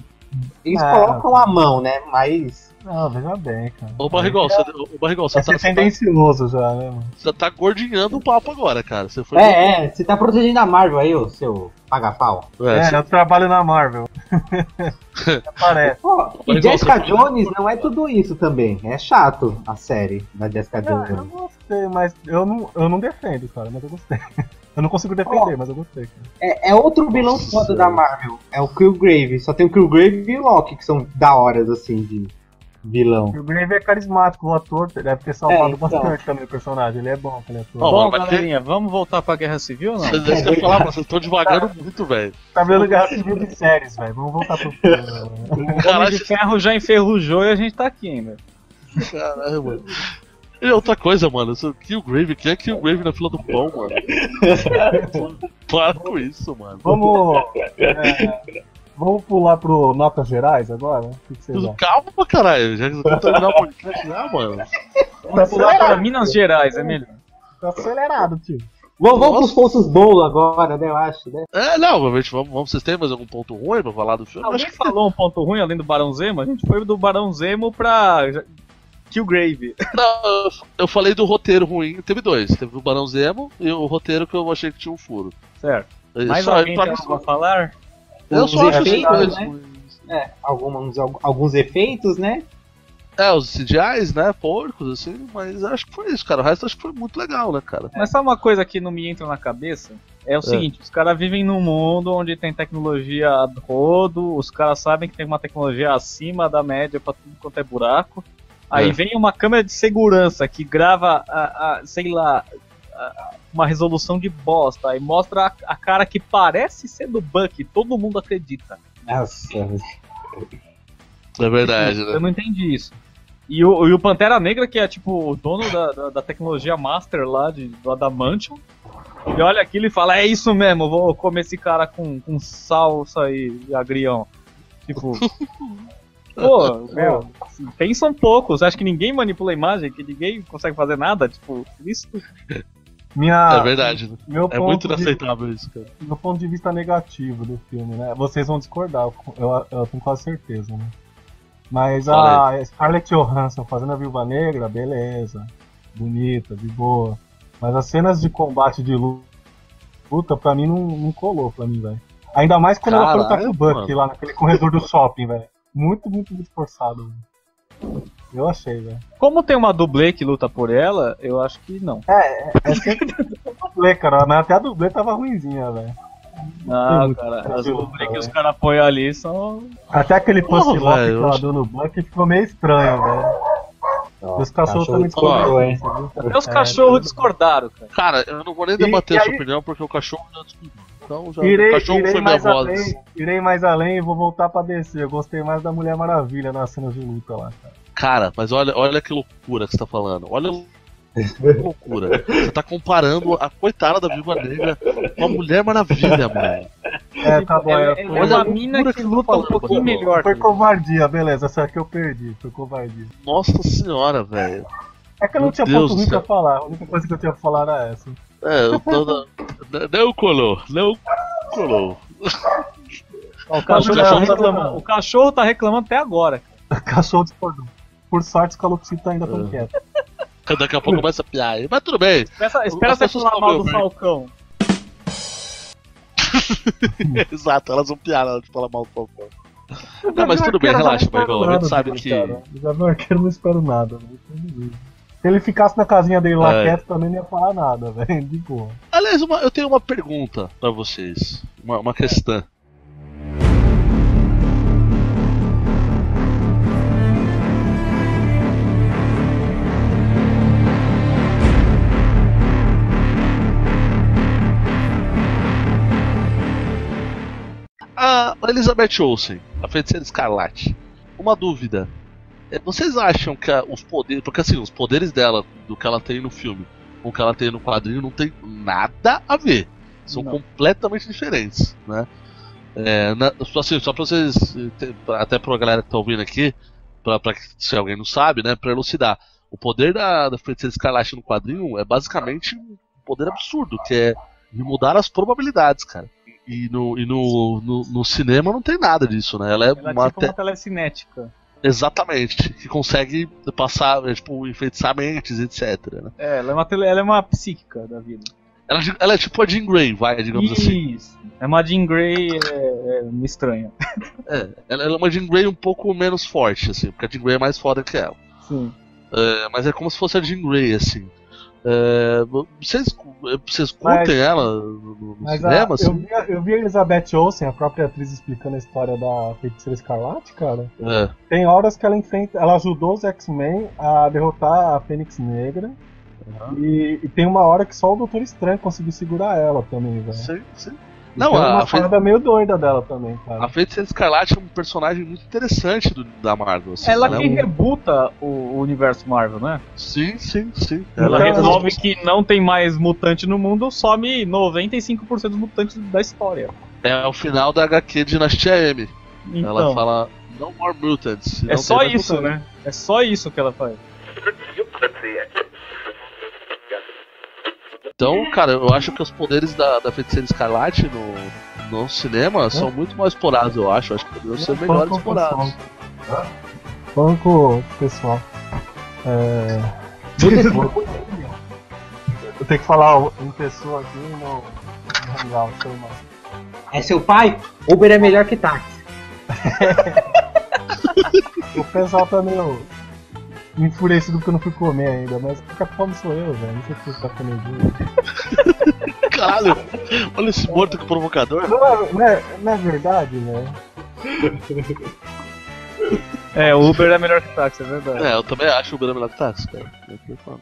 Speaker 3: Eles
Speaker 1: É.
Speaker 3: colocam a mão, né? Mas.
Speaker 1: Não, veja bem, cara.
Speaker 2: Ô Barrigol, você, ô, Barrigol, você,
Speaker 1: É
Speaker 2: tá, você, tá,
Speaker 1: tendencioso já, né, mano?
Speaker 2: você tá gordinhando o papo agora, cara. Você foi.
Speaker 3: É, é, você tá protegendo a Marvel aí, ô seu paga-pau.
Speaker 2: É,
Speaker 1: É,
Speaker 2: você-
Speaker 1: eu trabalho na Marvel. Parece.
Speaker 3: Pô, e Jessica
Speaker 2: você-
Speaker 3: Jones não é tudo isso também. É chato a série da Jessica
Speaker 1: Ah, eu
Speaker 3: Jones.
Speaker 1: gostei, mas eu não, eu não defendo, cara, mas eu gostei. Eu não consigo defender, mas eu gostei. Cara.
Speaker 3: É, é outro vilão foda da Marvel. É o Killgrave. Só tem o Killgrave e o Loki, que são da horas, assim, de vilão.
Speaker 1: E o Grave é carismático, o ator deve ter salvado
Speaker 3: É, então.
Speaker 1: bastante também o personagem. Ele é bom, aquele ator.
Speaker 2: Ó,
Speaker 4: Bom,
Speaker 2: mas-
Speaker 4: galerinha, vamos voltar pra Guerra Civil ou não?
Speaker 2: Vocês eu falar, mas vocês estão devagando muito, velho.
Speaker 1: Tá vendo Guerra Civil de séries, velho. Vamos voltar pro filme. né?
Speaker 4: O Homem
Speaker 2: Caralho,
Speaker 4: de Ferro já enferrujou e a gente tá aqui ainda.
Speaker 2: caralho, mano. E outra coisa, mano, isso Killgrave, quem é Killgrave na fila do pão, mano? Para com isso, mano.
Speaker 1: Vamos. é, vamos pular pro Notas Gerais agora? O que, que vocês acham?
Speaker 2: Calma, caralho, já vai terminar o podcast já, mano.
Speaker 1: Tá
Speaker 4: Vamos pular para Minas Gerais, é melhor.
Speaker 1: tá acelerado, tio.
Speaker 3: Vamos, vamos pros poços bolo agora, né? Eu acho, né?
Speaker 2: É, não, realmente, vamos, vamos, vocês têm mais algum ponto ruim pra falar do filme?
Speaker 4: Alguém
Speaker 2: Acho que
Speaker 4: falou um ponto ruim além do Barão Zemo? A gente foi do Barão Zemo pra Killgrave.
Speaker 2: não, eu- falei do roteiro ruim, teve dois. Teve o Barão Zemo e o roteiro que eu achei que tinha um furo.
Speaker 4: Certo.
Speaker 2: E
Speaker 4: Mais
Speaker 2: só-
Speaker 4: alguém tem algo a falar?
Speaker 2: Eu só acho
Speaker 3: efeitos,
Speaker 2: dois
Speaker 3: né?
Speaker 2: ruins.
Speaker 3: É, alguns, alguns efeitos, né?
Speaker 2: É, os CGIs, né, porcos, assim, mas acho que foi isso, cara. O resto acho que foi muito legal, né, cara?
Speaker 4: Mas sabe uma coisa que não me entra na cabeça? É o seguinte, os caras vivem num mundo onde tem tecnologia a rodo, os caras sabem que tem uma tecnologia acima da média pra tudo quanto é buraco. Aí
Speaker 2: É.
Speaker 4: vem uma câmera de segurança que grava, a, a- sei lá, uma resolução de bosta e mostra a, a cara que parece ser do Buck, todo mundo acredita.
Speaker 3: Nossa.
Speaker 2: É verdade,
Speaker 4: Eu
Speaker 2: né?
Speaker 4: não entendi isso. E o, e o Pantera Negra, que é tipo o dono da, da, da tecnologia master lá de, do Adamantium, ele olha aquilo e fala: É isso mesmo, eu vou comer esse cara com, com salsa e, e agrião. Tipo. Pô, meu, assim, pensa um pouco. Você acha que ninguém manipula a imagem? Que ninguém consegue fazer nada? Tipo, isso.
Speaker 1: Minha,
Speaker 2: É verdade, né?
Speaker 1: Meu
Speaker 2: É muito inaceitável isso, cara.
Speaker 1: do ponto de vista negativo do filme, né? Vocês vão discordar, eu, eu tenho quase certeza, né? Mas a Scarlett Johansson fazendo a Viúva Negra, beleza. Bonita, de boa. Mas as cenas de combate de lu- luta, pra mim, não, não colou pra mim, velho. Ainda mais quando ela foi lutar
Speaker 2: Caralho,
Speaker 1: com o Buck lá naquele corredor do shopping, velho. Muito, muito, muito forçado. velho. Eu achei, velho.
Speaker 4: Como tem uma dublê que luta por ela, eu acho que não.
Speaker 1: É sempre dublê, cara. Mas até a dublê tava ruimzinha, velho.
Speaker 4: Ah, cara, as
Speaker 1: tranquilo,
Speaker 4: dublê que os caras põem ali são.
Speaker 1: Até aquele punch lock que ela deu no Buck ficou meio estranho, velho. E os cachorros também
Speaker 3: discordou,
Speaker 1: discordaram.
Speaker 4: Até os cachorros discordaram, cara.
Speaker 2: Cara, eu não vou nem debater
Speaker 1: e
Speaker 2: a sua
Speaker 1: aí-
Speaker 2: opinião porque o cachorro já descobriu. Então já.
Speaker 1: Irei,
Speaker 2: o cachorro
Speaker 1: irei
Speaker 2: foi minha
Speaker 1: mais
Speaker 2: voz.
Speaker 1: além, irei mais além e vou voltar pra descer. Eu gostei mais da Mulher Maravilha nas cenas de luta lá, cara.
Speaker 2: Cara, mas olha, olha que loucura que você tá falando. Olha que loucura. Você tá comparando a coitada da Viúva Negra com a Mulher Maravilha, mano.
Speaker 1: É, tá bom.
Speaker 4: É,
Speaker 1: é,
Speaker 4: é
Speaker 1: foi,
Speaker 4: uma
Speaker 2: a
Speaker 4: mina que
Speaker 2: que
Speaker 4: luta
Speaker 2: tá
Speaker 4: um pouquinho melhor.
Speaker 1: foi covardia, beleza. Essa aqui eu perdi. Foi covardia.
Speaker 2: Nossa senhora, velho.
Speaker 1: É que eu não tinha
Speaker 2: Deus
Speaker 1: ponto ruim pra falar. A única coisa que eu tinha pra falar era essa.
Speaker 2: É, eu tô. na- Não colou, não colou.
Speaker 1: Ó, o
Speaker 4: O cachorro, tá
Speaker 1: tá
Speaker 4: reclamando, o cachorro tá reclamando até agora.
Speaker 1: O cachorro discordou. Por sorte, os calopsitos ainda estão
Speaker 2: É.
Speaker 1: quietos.
Speaker 2: Daqui a pouco começa a piar aí. Mas tudo bem.
Speaker 4: Espera, espera você falar
Speaker 2: tão
Speaker 4: mal do
Speaker 2: bem.
Speaker 4: Falcão.
Speaker 2: Exato, elas vão piar na hora de falar mal do Falcão. Não, mas tudo bem, relaxa, Michael. A gente sabe que.
Speaker 1: cara. O Gavião Arqueiro não espero nada. Se ele ficasse na casinha dele lá
Speaker 2: É.
Speaker 1: quieto, também não ia falar nada, velho. De boa.
Speaker 2: Aliás, uma- eu tenho uma pergunta pra vocês. Uma, uma questão. A Elizabeth Olsen, a feiticeira escarlate. Uma dúvida. É, Vocês acham que a- os poderes. Porque assim, os poderes dela, do que ela tem no filme, com o que ela tem no quadrinho, não tem nada a ver. São
Speaker 1: Não.
Speaker 2: completamente diferentes, né? É, na- só, assim, só pra vocês, até pra galera que tá ouvindo aqui, pra, pra se alguém não sabe, né, pra elucidar. O poder da, da Feiticeira Escarlate no quadrinho é basicamente um poder absurdo, que é de mudar as probabilidades, cara. E no, e no, no, no cinema não tem nada disso, né? Ela é
Speaker 4: Ela é
Speaker 2: uma,
Speaker 4: tipo
Speaker 2: te-
Speaker 4: uma telecinética.
Speaker 2: Exatamente, que consegue passar, é, tipo, enfeitiçar mentes, etc. né?
Speaker 4: É, ela é uma, tele, ela é uma psíquica da vida.
Speaker 2: Ela, ela é tipo a Jean Grey, vai, digamos assim.
Speaker 4: Isso. É uma Jean Grey é, é, estranha.
Speaker 2: É, ela, ela é uma Jean Grey um pouco menos forte, assim, porque a Jean Grey é mais foda que ela.
Speaker 4: Sim.
Speaker 2: É, mas é como se fosse a Jean Grey, assim. É, vocês, vocês curtem
Speaker 1: Mas-
Speaker 2: ela no, no
Speaker 1: Mas a-
Speaker 2: cinema, assim?
Speaker 1: eu, vi, a- eu vi a Elizabeth Olsen, a própria atriz, explicando a história da Feiticeira Escarlate, cara.
Speaker 2: É.
Speaker 1: Tem horas que ela enfrenta. Ela ajudou os X-Men a derrotar a Fênix Negra. E, e tem uma hora que só o Doutor Estranho conseguiu segurar ela também, velho.
Speaker 2: Sim, sim.
Speaker 1: Não,
Speaker 2: Não,
Speaker 1: é
Speaker 2: a,
Speaker 1: uma
Speaker 2: Fe-
Speaker 1: parada meio doida dela também, cara.
Speaker 2: a Feiticeira Escarlate é um personagem muito interessante do- da Marvel. Assim,
Speaker 4: Ela
Speaker 2: né?
Speaker 4: que rebuta o, o universo Marvel, né?
Speaker 2: Sim, sim, sim.
Speaker 4: Ela
Speaker 2: Ela-
Speaker 4: resolve que não tem mais mutante no mundo, some 95% dos mutantes da história.
Speaker 2: É o final da HQ de Dinastia M.
Speaker 4: Então.
Speaker 2: Ela fala No More Mutants.
Speaker 4: É só isso,
Speaker 2: mutante.
Speaker 4: né? É só isso que ela faz.
Speaker 2: Então, cara, eu acho que os poderes da, da Feiticeira Escarlate no, no cinema são muito mal explorados, eu acho. Acho que poderiam ser melhores explorados.
Speaker 1: pessoal. Falando com o pessoal. É. Eu tenho que falar em pessoa aqui no, no Hangout, mal.
Speaker 3: É seu pai? Uber é melhor que táxi.
Speaker 1: O pessoal tá meio enfurecido porque eu não fui comer ainda, mas quem com fome sou eu, velho. Não sei se você tá comendo.
Speaker 2: Caralho, olha esse morto que provocador.
Speaker 1: Não é, não é, não é verdade, velho?
Speaker 4: É, o Uber é melhor que táxi, é verdade.
Speaker 2: É, eu também acho o Uber melhor que táxi, cara. É o que eu falo.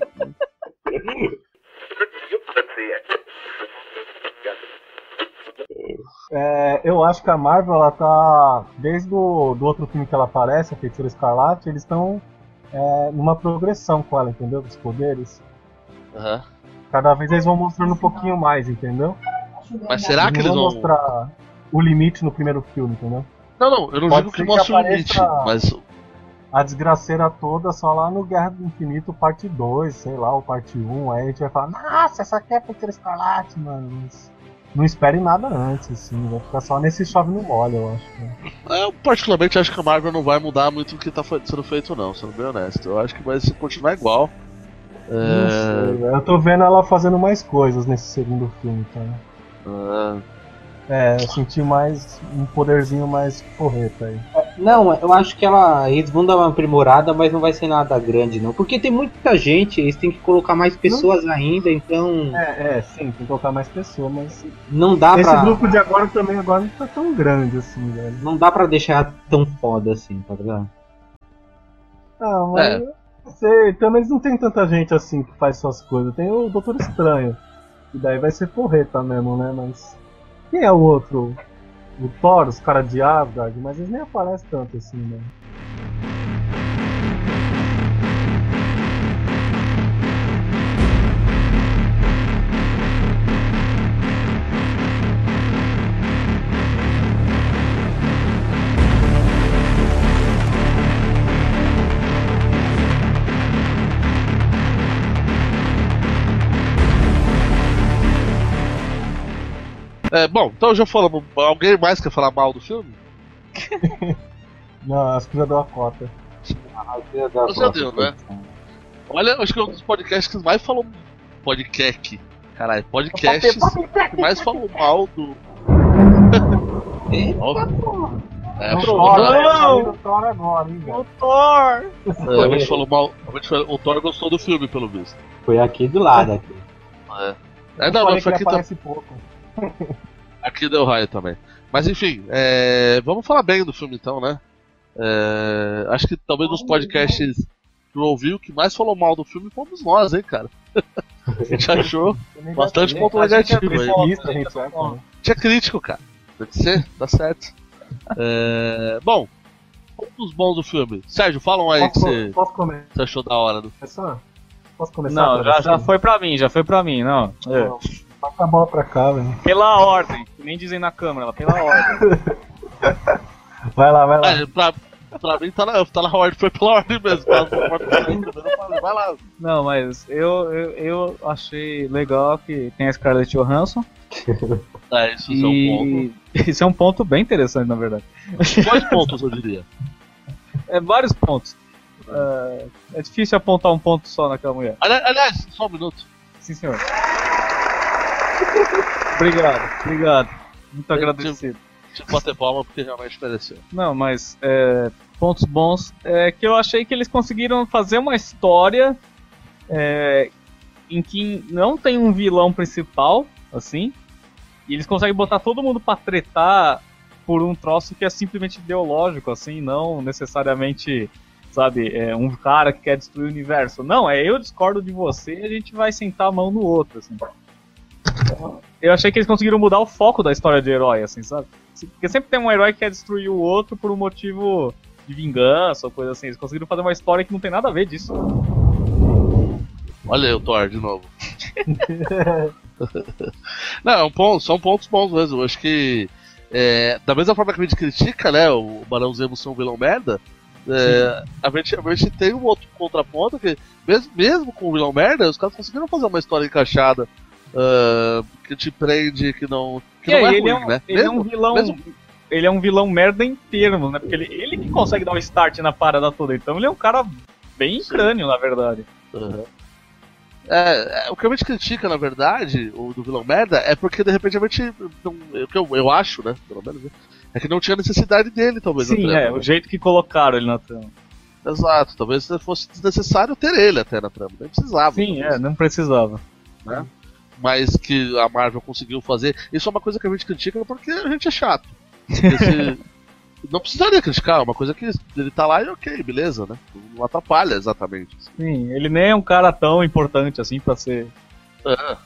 Speaker 1: É, eu acho que a Marvel, ela tá. Desde o do outro filme que ela aparece, a Feiticeira Escarlate, eles estão é, numa progressão com ela, entendeu? Dos poderes.
Speaker 2: Aham.
Speaker 1: Cada vez eles vão mostrando um pouquinho mais, entendeu?
Speaker 2: Mas será que
Speaker 1: não
Speaker 2: eles
Speaker 1: vão mostrar o limite no primeiro filme, entendeu?
Speaker 2: Não, não, eu não
Speaker 1: Pode
Speaker 2: digo que
Speaker 1: que
Speaker 2: mostre o limite, mas.
Speaker 1: A desgraceira toda só lá no Guerra do Infinito, parte 2, sei lá, ou parte 1. Aí a gente vai falar, nossa, essa aqui é a Feiticeira Escarlate, mano. Não espere nada antes, assim. Vai ficar só nesse chove no molho, eu acho. né?
Speaker 2: Eu particularmente acho que a Marvel não vai mudar muito o que tá fe- sendo feito, não, sendo bem honesto. Eu acho que vai se- continuar igual.
Speaker 1: Não
Speaker 2: É.
Speaker 1: sei, velho. eu tô vendo ela fazendo mais coisas nesse segundo filme, cara.
Speaker 2: Ah,
Speaker 1: É, eu senti mais um poderzinho mais porreta aí.
Speaker 3: Não, eu acho que ela. Eles vão dar uma aprimorada, mas não vai ser nada grande, não. Porque tem muita gente, eles têm que colocar mais pessoas ainda, então.
Speaker 1: É, é, sim, tem que colocar mais pessoas, mas.
Speaker 3: Não dá
Speaker 1: Esse
Speaker 3: pra.
Speaker 1: grupo de agora também agora não tá tão grande assim, velho.
Speaker 3: Não dá pra deixar tão foda assim, tá ligado?
Speaker 1: Ah, mas.
Speaker 2: É.
Speaker 1: Não sei, também eles não tem tanta gente assim que faz suas coisas. Tem o Doutor Estranho. E daí vai ser porreta mesmo, né? Mas. Quem é o outro? O Thor, os caras de Asgard, mas eles nem aparecem tanto assim, né?
Speaker 2: É, bom, então já falamos. Alguém mais quer falar mal do filme?
Speaker 1: Não, acho que já deu a cota.
Speaker 2: Já deu, né? Olha, acho que é um dos podcasts que mais falou. Podcast. Caralho, podcasts que mais falou mal do. É,
Speaker 1: Não,
Speaker 2: falou
Speaker 1: Thor, né? O Thor agora, hein, velho?
Speaker 4: Thor!
Speaker 2: É, a gente falou mal. a gente falou- o Thor gostou do filme, pelo visto.
Speaker 3: Foi aqui do lado. Aqui.
Speaker 2: É, é não, mas foi
Speaker 1: que
Speaker 2: aqui,
Speaker 1: aparece pouco.
Speaker 2: Aqui deu raio também. Mas enfim, é, vamos falar bem do filme então, né? É, acho que talvez dos podcasts que eu ouvi, o que mais falou mal do filme fomos nós, hein, cara? A gente achou bastante ponto
Speaker 1: A gente é
Speaker 2: negativo aí.
Speaker 1: gente é.
Speaker 2: Tinha crítico, cara. Tem que ser, tá certo. É, bom, pontos bons do filme. Sérgio, falam aí que
Speaker 1: Posso, comer?
Speaker 2: você achou da hora do
Speaker 1: Começar? Posso começar?
Speaker 4: Não, já, já foi pra mim, já foi pra mim, não. É.
Speaker 1: Não, Pra Passa a bola pra cá, velho.
Speaker 4: Pela ordem, nem dizem na câmera, pela ordem.
Speaker 1: Vai lá, vai lá.
Speaker 2: É, pra, pra mim tá na, tá na ordem, foi pela ordem mesmo. Tá, vai lá.
Speaker 4: Não, mas eu, eu, eu achei legal que tem a Scarlett Johansson.
Speaker 2: É, isso é um
Speaker 4: E isso é um ponto bem interessante, na verdade.
Speaker 2: ponto. Dois pontos, eu diria.
Speaker 4: É vários pontos. É, é difícil apontar um ponto só naquela mulher.
Speaker 2: Ali- Aliás, só um minuto.
Speaker 4: Sim, senhor. Obrigado, obrigado. Muito agradecido.
Speaker 2: Tipo, bater palma porque realmente mereceu.
Speaker 4: Não, mas é, pontos bons é que eu achei que eles conseguiram fazer uma história é, em que não tem um vilão principal, assim, e eles conseguem botar todo mundo pra tretar por um troço que é simplesmente ideológico, assim, não necessariamente, sabe, é um cara que quer destruir o universo. Não, é eu discordo de você e a gente vai sentar a mão no outro, assim. Eu achei que eles conseguiram mudar o foco da história de herói, assim, sabe? Porque sempre tem um herói que quer destruir o outro por um motivo de vingança ou coisa assim. Eles conseguiram fazer uma história que não tem nada a ver disso.
Speaker 2: Olha o Thor de novo. Não, é um ponto, são pontos bons mesmo. Eu acho que. é, da mesma forma que a gente critica, né, o Barão Zemo ser um vilão merda, é, a, gente, a gente tem um outro contraponto que, mesmo, mesmo com o vilão merda, os caras conseguiram fazer uma história encaixada ah, que te prende, que não. Que
Speaker 4: E
Speaker 2: não é
Speaker 4: ele,
Speaker 2: ruim,
Speaker 4: é um,
Speaker 2: né?
Speaker 4: ele é um
Speaker 2: Mesmo-
Speaker 4: vilão.
Speaker 2: mesmo-
Speaker 4: Ele é um vilão merda em termos, né? Porque ele, ele que consegue dar o start na parada toda. Então ele é um cara bem crânio, na verdade.
Speaker 2: Aham. É, é, o que a gente critica, na verdade, o do vilão merda, é porque de repente a gente. Não, o que eu, eu acho, né? Pelo menos, né, é que não tinha necessidade dele, talvez. na
Speaker 4: Sim,
Speaker 2: trama,
Speaker 4: é,
Speaker 2: né?
Speaker 4: o jeito que colocaram ele na trama.
Speaker 2: Exato, talvez fosse desnecessário ter ele até na trama, nem precisava.
Speaker 4: Sim, é, não precisava.
Speaker 2: né? Mas que a Marvel conseguiu fazer. Isso é uma coisa que a gente critica porque a gente é chato. Esse- não precisaria criticar, é uma coisa que ele tá lá e ok, beleza, né? Não atrapalha exatamente.
Speaker 4: Sim, ele nem é um cara tão importante assim pra ser.
Speaker 2: É.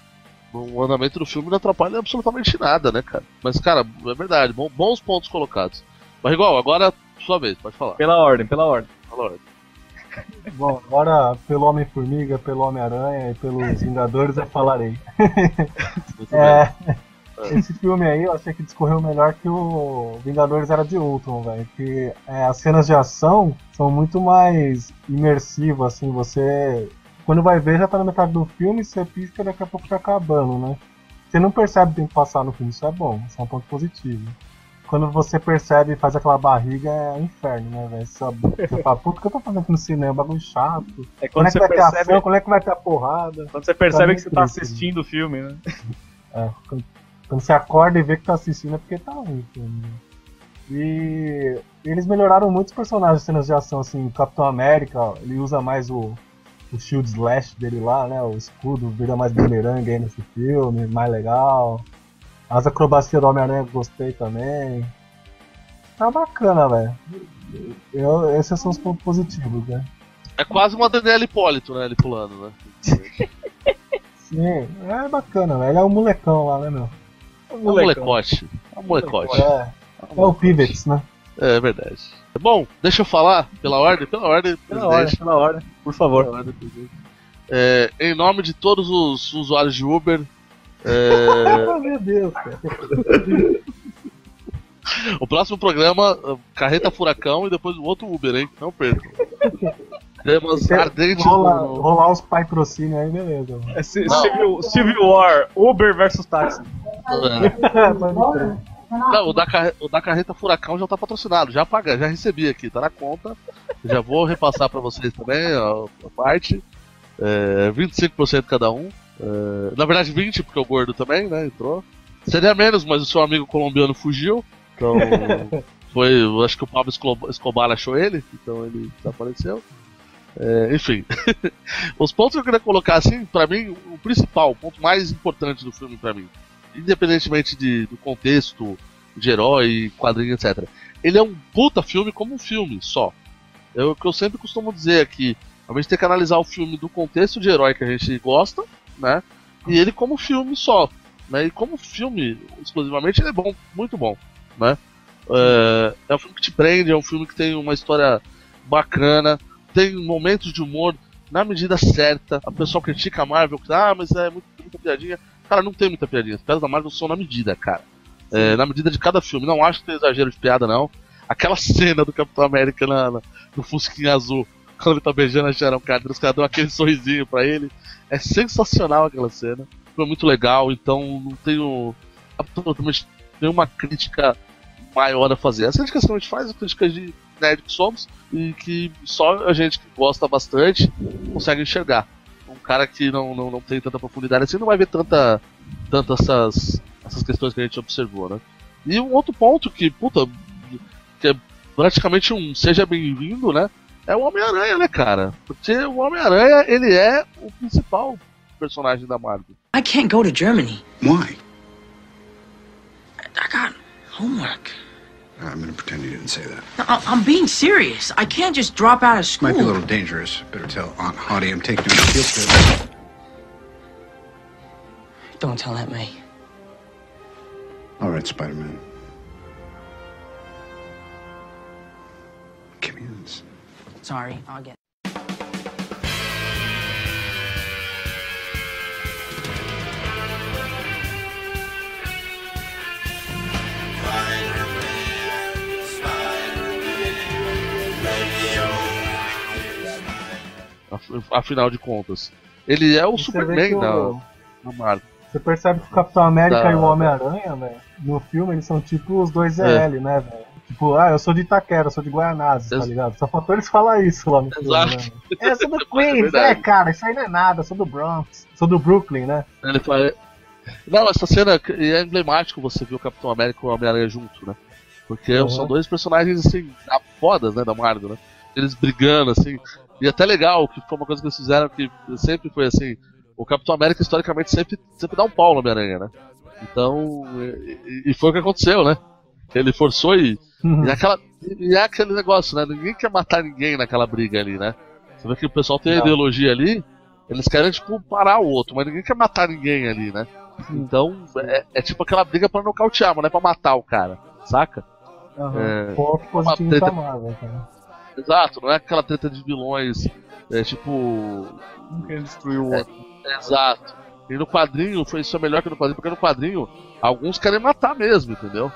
Speaker 2: O andamento do filme não atrapalha absolutamente nada, né, cara? Mas, cara, é verdade, bom- bons pontos colocados. Mas igual, agora sua vez, pode falar.
Speaker 4: Pela ordem, pela ordem.
Speaker 2: Fala, ordem.
Speaker 1: Bom, agora pelo Homem-Formiga, pelo Homem-Aranha e pelos Vingadores eu falarei. É, esse filme aí eu achei que discorreu melhor que o Vingadores Era de Ultron, velho. Que é, as cenas de ação são muito mais imersivas, assim, você. Quando vai ver já tá na metade do filme, você pisca e daqui a pouco tá acabando, né? Você não percebe o tempo passar no filme, isso é bom, isso é um ponto positivo. Quando você percebe e faz aquela barriga, é um inferno, né, velho? Você você fala, puta, o que eu tô fazendo aqui no cinema? Bagulho chato.
Speaker 4: É
Speaker 1: Quando
Speaker 4: quando
Speaker 1: é que
Speaker 4: você
Speaker 1: vai ter
Speaker 4: percebe,
Speaker 1: ação? Quando é que vai ter a porrada?
Speaker 4: quando você percebe
Speaker 1: Tá
Speaker 4: que você tá
Speaker 1: muito triste,
Speaker 4: assistindo o filme, né?
Speaker 1: É, quando, quando você acorda e vê que tá assistindo é porque tá ruim o filme. né? E eles melhoraram muitos personagens, cenas de ação, assim, o Capitão América, ó, ele usa mais o, o shield slash dele lá, né? O escudo vira mais bumerangue aí nesse filme, mais legal. As acrobacias do Homem-Aranha eu gostei também. Tá bacana, velho. Esses são os pontos positivos, né?
Speaker 2: É quase uma Daniela Hipólito, né? Ele pulando, né?
Speaker 1: Sim, é bacana, velho. Ele é um molecão lá, né, meu?
Speaker 2: É um molecote. É um molecote.
Speaker 1: É, é o Pivex, né?
Speaker 2: É verdade. Bom, deixa eu falar pela ordem, pela ordem,
Speaker 4: Pela ordem, pela ordem, por favor.
Speaker 2: Pela ordem. É, em nome de todos os usuários de Uber, é,
Speaker 1: meu Deus, cara.
Speaker 2: o próximo programa, Carreta Furacão e depois o outro Uber, hein? Não percam. Temos ardentes
Speaker 1: Rolar,
Speaker 2: no-
Speaker 1: rolar os patrocínios aí, beleza. mano.
Speaker 4: É Ci- Civil, Civil War, Uber versus táxi.
Speaker 2: É. Não, o da, carre- o da Carreta Furacão já tá patrocinado, já paga, já recebi aqui, tá na conta. Já vou repassar pra vocês também ó, a parte. É, 25% cada um. É, na verdade, 20% porque o gordo também, né? Entrou. Seria menos, mas o seu amigo colombiano fugiu. Então. Foi. Acho que o Pablo Escobar achou ele, então ele desapareceu. É, enfim. Os pontos que eu queria colocar, assim, pra mim, o principal, o ponto mais importante do filme pra mim, independentemente de, do contexto de herói, quadrinho, etc. Ele é um puta filme como um filme só. É o que eu sempre costumo dizer aqui. A gente tem que analisar o filme do contexto de herói que a gente gosta, né? E ele como filme só. Né? E como filme, exclusivamente, ele é bom, muito bom. Né? É, é um filme que te prende, é um filme que tem uma história bacana, tem momentos de humor na medida certa. A pessoa critica a Marvel, que, ah, mas é muito, muita piadinha. cara, não tem muita piadinha. As piadas da Marvel são na medida, cara. É, na medida de cada filme. Não acho que tem exagero de piada, não. Aquela cena do Capitão América na, na- no Fusquinha Azul, quando ele tá beijando a Sharon Carter, os caras dão aquele sorrisinho pra ele. É sensacional aquela cena. Foi muito legal, então não tenho absolutamente nenhuma crítica maior a fazer. As críticas que a gente faz são críticas de nerd que somos e que só a gente que gosta bastante consegue enxergar. Um cara que não, não, não tem tanta profundidade assim não vai ver tanta, tanta essas, essas questões que a gente observou, né? E um outro ponto que, puta, que é praticamente um seja bem-vindo, né? É o Homem-Aranha, né, cara? Porque o Homem-Aranha, ele é o principal personagem da Marvel.
Speaker 12: I can't go to Germany.
Speaker 13: Why?
Speaker 12: I got homework.
Speaker 13: I'm gonna pretend you didn't say that.
Speaker 12: I'm being serious. I can't just drop out of school.
Speaker 13: Might be a little dangerous. Better tell Aunt Hottie I'm taking a field trip.
Speaker 12: Don't tell Aunt May.
Speaker 13: All right, Spider-Man. Give me this.
Speaker 12: Sorry, I'll get.
Speaker 2: af- Afinal de contas. Ele é o
Speaker 1: Você
Speaker 2: Superman da, Marvel.
Speaker 1: Você percebe que o Capitão América
Speaker 2: Da-
Speaker 1: e o Homem-Aranha, velho, no filme eles são tipo os dois
Speaker 2: É.
Speaker 1: ZL, né, velho? Tipo, ah, eu sou de Itaquera, eu sou de Guaianazes, tá ligado? Só faltou eles falar isso lá no filme,
Speaker 2: Exato.
Speaker 1: né? É, eu sou do Queens,
Speaker 2: verdade.
Speaker 1: é, cara, isso aí não é nada, eu sou do Bronx, sou do Brooklyn, né?
Speaker 2: Ele fala... Não, essa cena é emblemático você ver o Capitão América e o Homem-Aranha junto, né? Porque
Speaker 1: Uhum.
Speaker 2: são dois personagens assim, da- fodas, né, da Marvel, né? Eles brigando, assim. E até legal, que foi uma coisa que eles fizeram que sempre foi assim. O Capitão América, historicamente, sempre, sempre dá um pau no Homem-Aranha, né? Então. E- e foi o que aconteceu, né? Ele forçou e.
Speaker 1: Uhum.
Speaker 2: E, aquela, e é aquele negócio, né? Ninguém quer matar ninguém naquela briga ali, né? Você vê que o pessoal tem a ideologia ali, eles querem, tipo, parar o outro, mas ninguém quer matar ninguém ali, né? Então, é, é tipo aquela briga pra nocautear, mas não é pra matar o cara, saca?
Speaker 1: Aham.
Speaker 2: É,
Speaker 1: positivo
Speaker 2: treta-
Speaker 1: pra Marvel, cara.
Speaker 2: Exato, não é aquela treta de vilões, é tipo.
Speaker 4: Um querendo destruir o outro.
Speaker 2: Exato. E no quadrinho, foi isso é melhor que no quadrinho, porque no quadrinho, alguns querem matar mesmo, entendeu?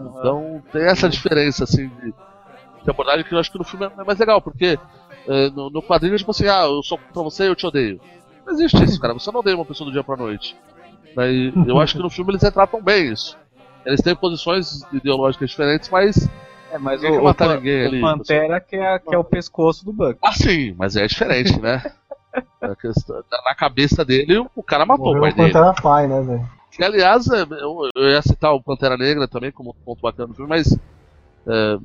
Speaker 2: Então tem essa diferença, assim, de, de abordagem que eu acho que no filme é mais legal, porque é, no, no quadrinho é tipo assim, ah, eu sou contra você e eu te odeio. Não existe isso, cara, você não odeia uma pessoa do dia pra noite. Daí, eu acho que no filme eles retratam bem isso. Eles têm posições ideológicas diferentes, mas.
Speaker 4: É, mas o, o, Pan-
Speaker 2: ninguém
Speaker 4: o
Speaker 2: ali.
Speaker 4: Pantera que é, que é o pescoço do Buck.
Speaker 2: Ah, sim, mas é diferente, né? Na cabeça dele, o cara matou
Speaker 1: Morreu
Speaker 2: o pai
Speaker 1: o
Speaker 2: dele.
Speaker 1: Pantera Pai, né, velho?
Speaker 2: Que, aliás, é, eu, eu ia citar o Pantera Negra também como ponto bacana do filme, mas é,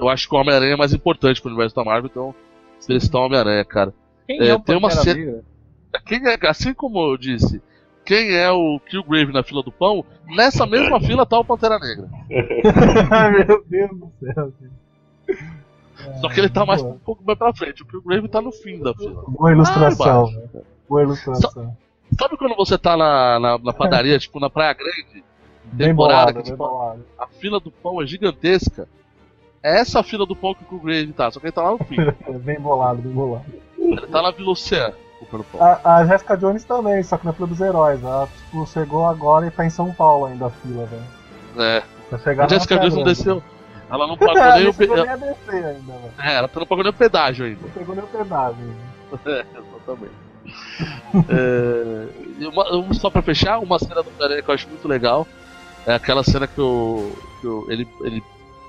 Speaker 2: eu acho que o Homem-Aranha é mais importante pro universo da Marvel, então eles citar o Homem-Aranha, cara.
Speaker 4: Quem
Speaker 2: É,
Speaker 4: é, o
Speaker 2: tem uma cena-
Speaker 4: Negra?
Speaker 2: Quem é, assim como eu disse, quem é o Killgrave na fila do pão, nessa mesma fila tá o Pantera Negra.
Speaker 1: Meu Deus do céu.
Speaker 2: Só que ele tá mais um pouco mais pra frente, o Killgrave tá no fim da fila.
Speaker 1: Boa ilustração, velho. Boa ilustração.
Speaker 2: Sabe quando você tá na, na, na padaria, tipo na Praia Grande, temporada,
Speaker 1: bolado,
Speaker 2: que tipo, a fila do pão é gigantesca? É essa a fila do pão que o Killgrave tá, só que ele tá lá no fim.
Speaker 1: É bem bolado, bem bolado.
Speaker 2: Ele tá na Vila Oceana.
Speaker 1: A, a Jessica Jones também, só que na fila dos heróis. Ela tipo, chegou agora e tá em São Paulo ainda a fila, velho.
Speaker 2: É.
Speaker 1: Pra chegar
Speaker 2: A Jessica Jones não desceu. Ela não pagou nem o. pe-
Speaker 1: chegou nem a descer ainda, velho.
Speaker 2: É, ela não pagou nem o pedágio ainda.
Speaker 1: Não pegou nem o pedágio.
Speaker 2: É, exatamente. É, uma- um- só pra fechar, uma cena do Homem-Aranha que eu acho muito legal é aquela cena que, o, que o- ele, ele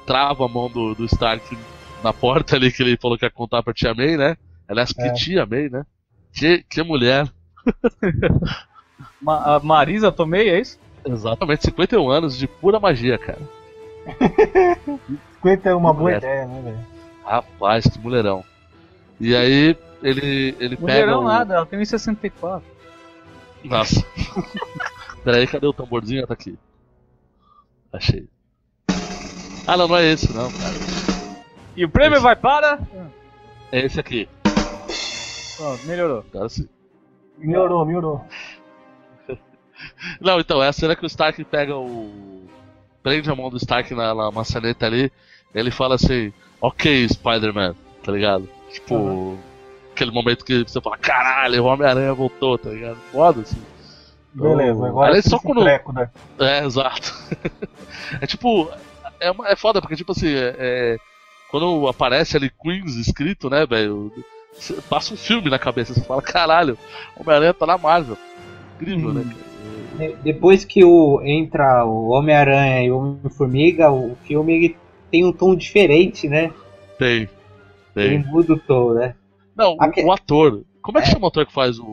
Speaker 2: trava a mão do, do Stark na porta ali que ele falou que ia contar pra tia May, né? Aliás, que
Speaker 1: É.
Speaker 2: tia May, né? Que, que mulher.
Speaker 4: Ma- a Marisa Tomei, é isso?
Speaker 2: Exatamente, 51 anos de pura magia, cara.
Speaker 1: 50 é uma boa
Speaker 2: Mulher.
Speaker 1: ideia, né, velho?
Speaker 2: Rapaz, que mulherão. E aí ele, ele pega.
Speaker 4: Mulherão nada, ela tem 64.
Speaker 2: Nossa. Peraí, cadê o tamborzinho? Tá aqui. Achei. Ah, não, não é esse, não, cara.
Speaker 4: E o prêmio vai para.
Speaker 2: É esse aqui.
Speaker 4: Pronto, melhorou.
Speaker 2: Agora sim.
Speaker 1: Melhorou, melhorou.
Speaker 2: Não, então, é a cena que o Stark pega o. Prende a mão do Stark na, na maçaneta ali. Ele fala assim: Ok, Spider-Man, tá ligado? Tipo. Aquele momento que você fala: Caralho, o Homem-Aranha voltou, tá ligado? Foda assim.
Speaker 1: Beleza, agora
Speaker 2: Aliás,
Speaker 1: tira
Speaker 2: só quando-
Speaker 1: treco, né?
Speaker 2: É, exato. é tipo. É, uma- é foda, porque, tipo assim, é, é- quando aparece ali Queens escrito, né, velho? Passa um filme na cabeça, você fala, caralho, Homem-Aranha tá na Marvel. Incrível, né?
Speaker 3: De- Depois que o, entra o Homem-Aranha e o Homem-Formiga, o filme ele tem um tom diferente, né?
Speaker 2: Tem.
Speaker 3: Ele
Speaker 2: Tem.
Speaker 3: muda o tom, né?
Speaker 2: Não, o,
Speaker 3: Aque-
Speaker 2: o ator. Como é que chama o ator que faz o,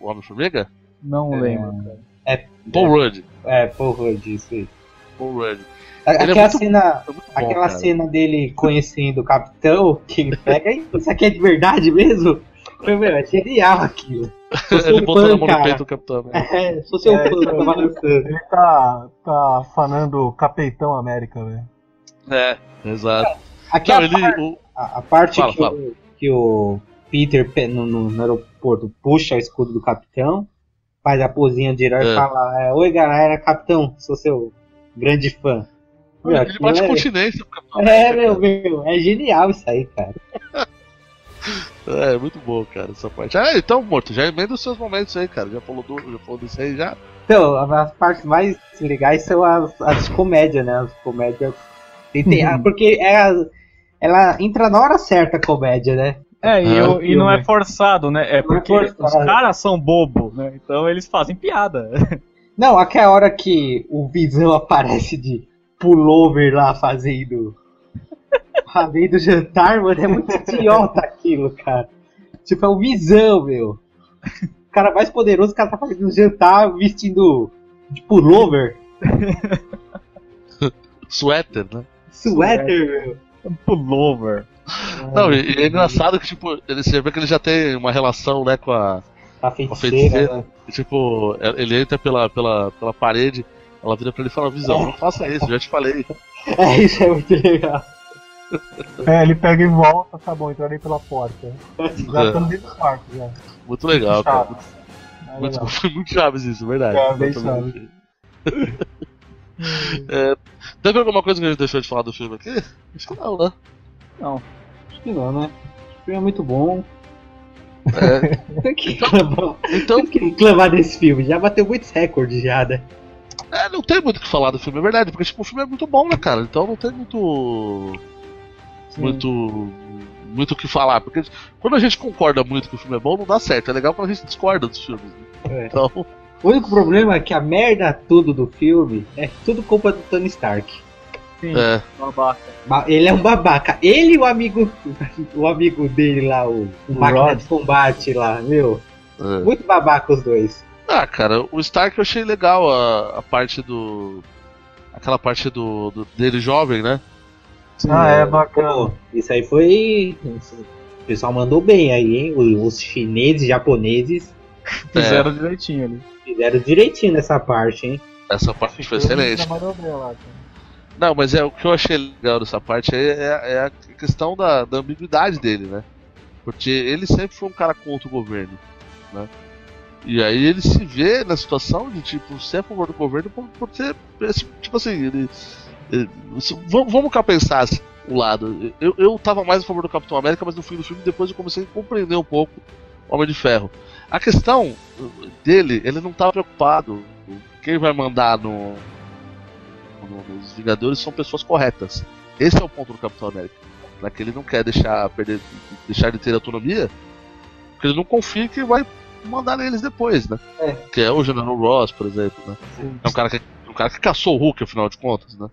Speaker 2: o Homem-Formiga?
Speaker 4: Não
Speaker 3: É.
Speaker 4: lembro, cara.
Speaker 3: É,
Speaker 2: Paul Rudd.
Speaker 3: é porra disso aí.
Speaker 2: Paul Rudd.
Speaker 3: A-
Speaker 2: é
Speaker 3: Aquela
Speaker 2: muito-
Speaker 3: cena,
Speaker 2: é bom,
Speaker 3: aquela
Speaker 2: cara.
Speaker 3: cena dele conhecendo o capitão, que ele pega, "Ih, isso aqui é de verdade mesmo? Foi, meu, é genial aquilo.
Speaker 2: Ele botou
Speaker 3: fã,
Speaker 2: na mão no peito do Capitão. Né?
Speaker 3: É, sou seu
Speaker 1: É,
Speaker 3: fã,
Speaker 1: isso
Speaker 3: tá balançando.
Speaker 1: Ele tá, tá fanando Capitão América, velho.
Speaker 2: É, exato.
Speaker 3: Aqui
Speaker 2: Não,
Speaker 3: a,
Speaker 2: ele.
Speaker 3: par-
Speaker 2: o-
Speaker 3: a- a parte
Speaker 2: Fala,
Speaker 3: que,
Speaker 2: fala.
Speaker 3: O, que o Peter pe- no, no- no aeroporto puxa o escudo do capitão, faz a posinha de herói e
Speaker 2: É.
Speaker 3: fala: é, Oi galera, capitão, sou seu grande fã. Meu,
Speaker 2: ele bate
Speaker 3: é-
Speaker 2: continência pro Capitão
Speaker 3: É, meu, meu, é genial isso aí, cara.
Speaker 2: É, muito bom, cara, essa parte. Ah, então, Morto, já emenda os seus momentos aí, cara. Já falou do, já falou disso aí já.
Speaker 3: Então, as partes mais legais são as, as de comédia, né? As comédias. Tem-
Speaker 4: Uhum.
Speaker 3: Porque ela, ela entra na hora certa a comédia, né?
Speaker 4: É, e,
Speaker 2: Ah,
Speaker 4: eu- e não é forçado, né? É
Speaker 3: é
Speaker 4: porque os caras são bobo, né? Então eles fazem piada.
Speaker 3: Não, aquela hora que o Visão aparece de pullover lá fazendo. fazendo jantar, mano, é muito idiota aquilo, cara. Tipo, é o Visão, meu. O cara mais poderoso, o cara tá fazendo jantar vestindo de pullover,
Speaker 2: Suéter, né?
Speaker 3: suéter, meu.
Speaker 4: Pullover.
Speaker 2: Não, e, é engraçado que, tipo, ele, você vê que ele já tem uma relação, né, com a.
Speaker 3: A
Speaker 2: feiticeira,
Speaker 3: feiticeira, né?
Speaker 2: E, tipo, ele entra pela, pela, pela parede, ela vira pra ele e fala, Visão, não faça isso, já te falei.
Speaker 3: É, isso é muito legal.
Speaker 1: É, ele pega e volta, tá bom, entrarei pela porta. Já
Speaker 2: É.
Speaker 1: estamos dentro do quarto, já.
Speaker 2: Muito legal, cara.
Speaker 1: Chaves. É
Speaker 2: Muito,
Speaker 1: legal.
Speaker 2: foi muito chaves isso, verdade.
Speaker 1: É, bem
Speaker 2: Totalmente. É, teve alguma coisa que a gente deixou de falar do filme aqui? Acho que não, né?
Speaker 4: Não.
Speaker 3: Acho que não, né? O filme é muito bom.
Speaker 2: É,
Speaker 3: Tem que reclamar,
Speaker 2: então,
Speaker 3: tem que reclamar desse filme. Já bateu muitos recordes já, né?
Speaker 2: é, não tem muito o que falar do filme, é verdade, porque tipo, o filme é muito bom, né, cara? Então não tem muito. Muito. Muito o que falar. Porque quando a gente concorda muito que o filme é bom, não dá certo. É legal quando a gente discorda dos filmes. né?
Speaker 3: É.
Speaker 2: Então,
Speaker 3: O único problema é que a merda tudo do filme é tudo culpa do Tony Stark.
Speaker 4: Sim,
Speaker 2: é.
Speaker 4: babaca.
Speaker 3: Ba- Ele é um babaca. Ele e o amigo, o amigo dele lá, o, o máquina de combate lá, meu.
Speaker 2: é.
Speaker 3: Muito babaca os dois.
Speaker 2: Ah, cara, o Stark eu achei legal a, a parte do. Aquela parte do, do- dele jovem, né?
Speaker 1: Ah, é bacana.
Speaker 3: Pô, isso aí foi. O pessoal mandou bem aí, hein? Os, chineses, japoneses
Speaker 4: Fizeram direitinho ali.
Speaker 3: fizeram direitinho nessa parte, hein?
Speaker 2: Essa parte foi excelente.
Speaker 1: Lá, cara.
Speaker 2: Não, mas é o que eu achei legal dessa parte é, é- é a questão da, da ambiguidade dele, né? Porque ele sempre foi um cara contra o governo, né? E aí ele se vê na situação de tipo ser a favor do governo por, por esse- tipo assim, ele, ele- vamos, vamos cá pensar assim, o lado. Eu, eu tava mais a favor do Capitão América, mas no fim do filme depois eu comecei a compreender um pouco o Homem de Ferro. A questão dele, ele não tá preocupado. Quem vai mandar no, no- nos Vingadores são pessoas corretas. Esse é o ponto do Capitão América. Né? Que ele não quer deixar, perder, deixar de ter autonomia, porque ele não confia que vai mandar neles depois, né?
Speaker 3: É.
Speaker 2: Que é o General Ross, por exemplo, né? É um cara que, um cara que caçou o Hulk, afinal de contas, né?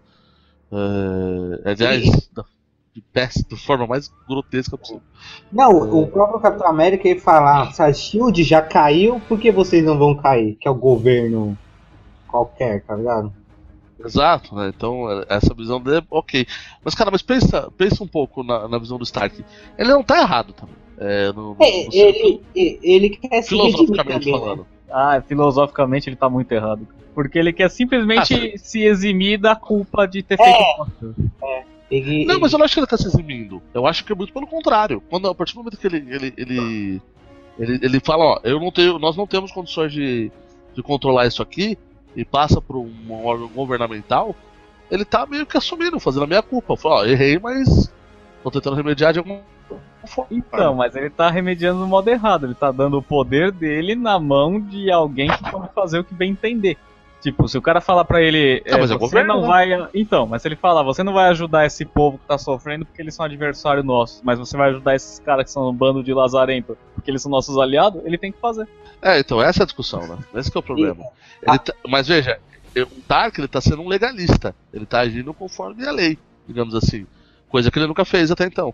Speaker 2: É, aliás, da, de, péssima, da forma mais grotesca possível.
Speaker 3: Não, o próprio Capitão América ele fala, ah, se a Shield já caiu, por que vocês não vão cair? Que é o governo qualquer, tá ligado?
Speaker 2: Exato, né? Então é- essa visão dele, ok. Mas cara, mas pensa, pensa um pouco na, na visão do Stark. Ele não tá errado também. É, no, no-
Speaker 3: É,
Speaker 2: no-
Speaker 3: ele, ele, ele quer se
Speaker 2: filosoficamente
Speaker 3: também, né?
Speaker 2: falando.
Speaker 4: Ah, filosoficamente ele tá muito errado. Porque ele quer simplesmente
Speaker 2: Ah,
Speaker 4: se eximir da culpa de ter
Speaker 3: É.
Speaker 4: feito.
Speaker 3: Ele,
Speaker 2: Não, mas eu não acho que ele tá se eximindo. Eu acho que é muito pelo contrário. Quando, a partir do momento que ele. ele, ele, ele, ele fala, ó, eu não tenho, nós não temos condições de, de controlar isso aqui e passa por um órgão governamental, ele tá meio que assumindo, fazendo a minha culpa. Fala, ó, errei, mas tô tentando remediar de alguma forte.
Speaker 4: Então, mas ele tá remediando no modo errado. Ele tá dando o poder dele na mão de alguém que pode fazer o que bem entender. Tipo, se o cara falar pra ele,
Speaker 2: Não,
Speaker 4: é,
Speaker 2: mas é
Speaker 4: você
Speaker 2: governo,
Speaker 4: não
Speaker 2: né?
Speaker 4: vai. Então, mas se ele falar, você não vai ajudar esse povo que tá sofrendo porque eles são adversário nosso, mas você vai ajudar esses caras que são um bando de lazarento porque eles são nossos aliados, ele tem que fazer.
Speaker 2: É, então essa é a discussão, né? Esse que é o problema. Ele tá- mas veja, o Dark ele tá sendo um legalista. Ele tá agindo conforme a lei, digamos assim. Coisa que ele nunca fez até então.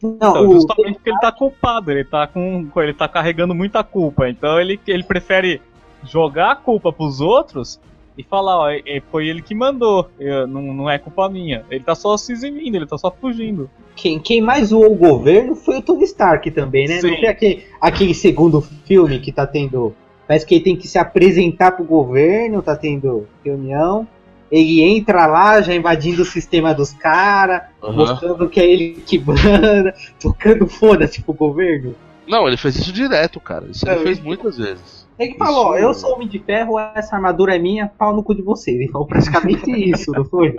Speaker 3: Não,
Speaker 4: Então,
Speaker 3: o-
Speaker 4: justamente porque ele tá culpado, ele tá com. ele tá carregando muita culpa. Então ele, ele prefere jogar a culpa pros outros e falar, ó, é- é- foi ele que mandou, eu- não, não é culpa minha. Ele tá só se eximindo, ele tá só fugindo.
Speaker 3: Quem, quem mais zoou o governo foi o Tony Stark também, né?
Speaker 4: Sim.
Speaker 3: Não foi aquele, aquele segundo filme que tá tendo. Parece que ele tem que se apresentar pro governo, tá tendo reunião. Ele entra lá, já invadindo o sistema dos caras,
Speaker 2: Aham.
Speaker 3: mostrando que é ele que manda, tocando foda-se pro governo.
Speaker 2: Não, ele fez isso direto, cara. Isso ele
Speaker 3: Não,
Speaker 2: fez muitas vezes.
Speaker 3: Ele falou,
Speaker 2: Isso-
Speaker 3: eu sou homem de ferro, essa armadura é minha, pau no cu de vocês. Ele falou praticamente isso, não foi?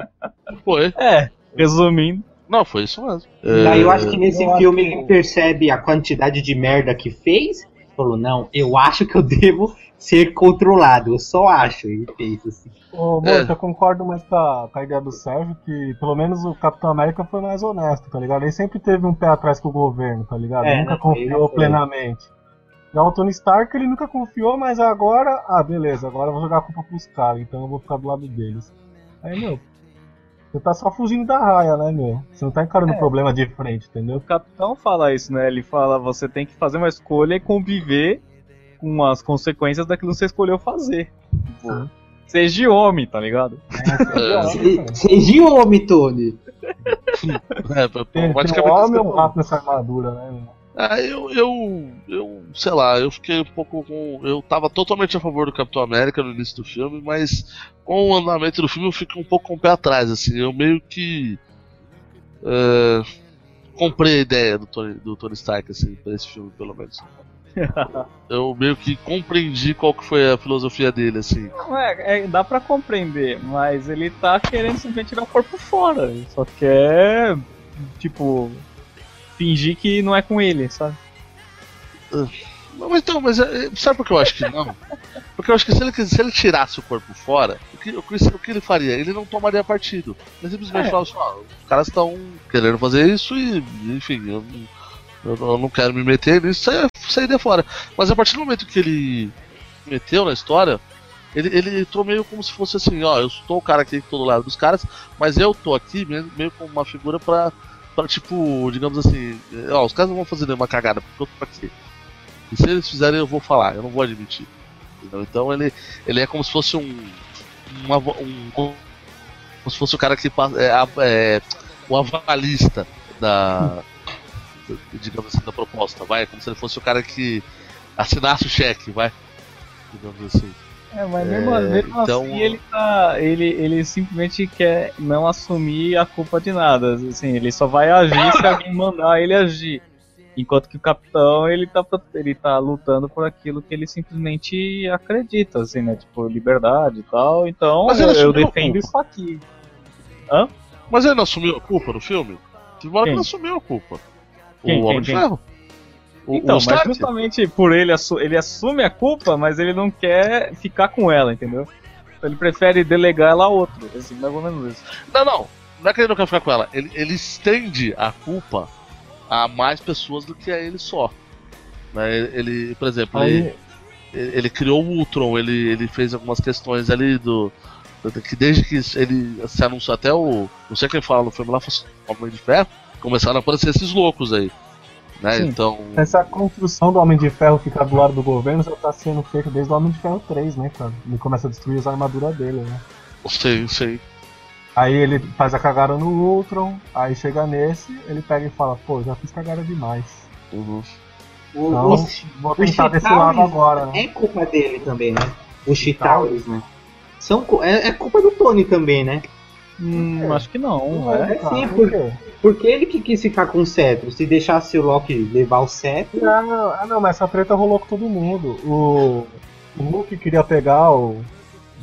Speaker 2: Foi.
Speaker 4: É, resumindo.
Speaker 2: Não, foi isso mesmo.
Speaker 3: Daí eu
Speaker 2: É,
Speaker 3: acho que nesse
Speaker 1: eu
Speaker 3: filme
Speaker 1: que-
Speaker 3: ele percebe a quantidade de merda que fez. Falou, não, eu acho que eu devo ser controlado. Eu só acho. Ele fez assim.
Speaker 1: Ô,
Speaker 2: É.
Speaker 1: Morto, eu concordo mais com a, com a ideia do Sérgio que pelo menos o Capitão América foi mais honesto, tá ligado? Ele sempre teve um pé atrás com o governo, tá ligado?
Speaker 3: É,
Speaker 1: nunca confiou plenamente. Já o Tony Stark, ele nunca confiou, mas agora, ah, beleza, agora eu vou jogar a culpa pros caras, então eu vou ficar do lado deles. Aí, meu, você tá só fugindo da raia, né, meu? Você não tá encarando o
Speaker 4: É.
Speaker 1: problema de frente, entendeu?
Speaker 4: O capitão fala isso, né? Ele fala, você tem que fazer uma escolha e conviver com as consequências daquilo que você escolheu fazer. Tipo, seja homem, tá ligado?
Speaker 2: É.
Speaker 3: Se- Seja homem, Tony.
Speaker 2: É,
Speaker 1: Tem, tem um
Speaker 2: praticamente
Speaker 1: homem ou um rato nessa armadura, né, meu?
Speaker 2: Ah, eu, eu, eu, sei lá, eu fiquei um pouco com. Eu tava totalmente a favor do Capitão América no início do filme, mas com o andamento do filme eu fico um pouco com o pé atrás, assim. Eu meio que. é, comprei a ideia do Tony, do Tony Stark, assim, pra esse filme, pelo menos. Eu meio que compreendi qual que foi a filosofia dele, assim.
Speaker 4: Não é, é, dá pra compreender, mas ele tá querendo simplesmente tirar o corpo fora. Ele só quer, tipo, fingir que não é com ele, sabe?
Speaker 2: Não, mas então, mas é, sabe por que eu acho que não? Porque eu acho que se ele, se ele tirasse o corpo fora, o que, o, que, o que ele faria? Ele não tomaria partido. Ele simplesmente
Speaker 4: É.
Speaker 2: falava assim, ó, os caras estão querendo fazer isso e, enfim, eu, não- eu, eu não quero me meter nisso, saia- sairia fora. Mas a partir do momento que ele meteu na história, ele, ele entrou meio como se fosse assim, ó, eu sou o cara aqui do lado dos caras, mas eu tô aqui meio, meio como uma figura pra, pra, tipo, digamos assim, ó, os caras não vão fazer nenhuma cagada, porque eu tô aqui. E se eles fizerem, eu vou falar, eu não vou admitir. Entendeu? Então ele, ele é como se fosse um. um, ava- um como se fosse o cara que passa. É, é, o avalista da. digamos assim, da proposta, vai? Como se ele fosse o cara que assinasse o cheque, vai? Digamos assim.
Speaker 4: É, mas
Speaker 2: É,
Speaker 4: mesmo, mesmo
Speaker 2: então-
Speaker 4: assim ele tá. Ele, ele simplesmente quer não assumir a culpa de nada. Assim, ele só vai agir se alguém mandar ele agir. Enquanto que o capitão ele tá, ele tá lutando por aquilo que ele simplesmente acredita, assim, né? Tipo, liberdade e tal. Então
Speaker 2: Mas
Speaker 4: eu,
Speaker 2: ele
Speaker 4: eu
Speaker 2: assumiu a
Speaker 4: defendo
Speaker 2: culpa.
Speaker 4: isso aqui.
Speaker 2: Mas ele não assumiu a culpa no filme? Teve hora que
Speaker 4: Quem?
Speaker 2: ele assumiu a culpa.
Speaker 4: Quem,
Speaker 2: o Homem
Speaker 4: quem,
Speaker 2: de
Speaker 4: quem?
Speaker 2: Ferro. O,
Speaker 4: então,
Speaker 2: o
Speaker 4: mas
Speaker 2: Stark.
Speaker 4: justamente por ele, ele assume a culpa, mas ele não quer ficar com ela, entendeu? Então ele prefere delegar ela a outro, assim, mais ou menos isso.
Speaker 2: Não, não. Não é que ele não quer ficar com ela. Ele, ele estende a culpa a mais pessoas do que a ele só. Né? Ele, ele, por exemplo, ele,
Speaker 1: Aí,
Speaker 2: ele, ele criou o Ultron, ele, ele fez algumas questões ali do. Que desde que ele se anunciou até o. Não sei quem fala no filme lá, Homem de Ferro, começaram a aparecer esses loucos aí. Né?
Speaker 4: Sim.
Speaker 2: Então.
Speaker 1: essa construção do Homem de Ferro ficar do lado do governo já tá sendo feita desde o Homem de Ferro 3, né, cara? Ele começa a destruir as armaduras dele, né?
Speaker 2: Sei, sei.
Speaker 1: Aí ele faz a cagada no Ultron, aí chega nesse, ele pega e fala, pô, já fiz cagada demais.
Speaker 2: Uhum.
Speaker 3: O,
Speaker 1: Então,
Speaker 3: o,
Speaker 1: vou
Speaker 3: o
Speaker 1: tentar desse lado agora, né?
Speaker 3: É culpa dele também, né? Os Chitauris, né? São, é, é culpa do Tony também, né?
Speaker 4: Hum,
Speaker 1: É.
Speaker 4: acho que não,
Speaker 1: Não
Speaker 4: é.
Speaker 1: é,
Speaker 3: sim,
Speaker 1: por
Speaker 3: por-
Speaker 1: quê?
Speaker 3: Porque ele que quis ficar com o cetro. Se deixasse o Loki levar o cetro.
Speaker 1: Ah, não, ah, não, mas essa treta rolou com todo mundo. O, o Hulk queria pegar o,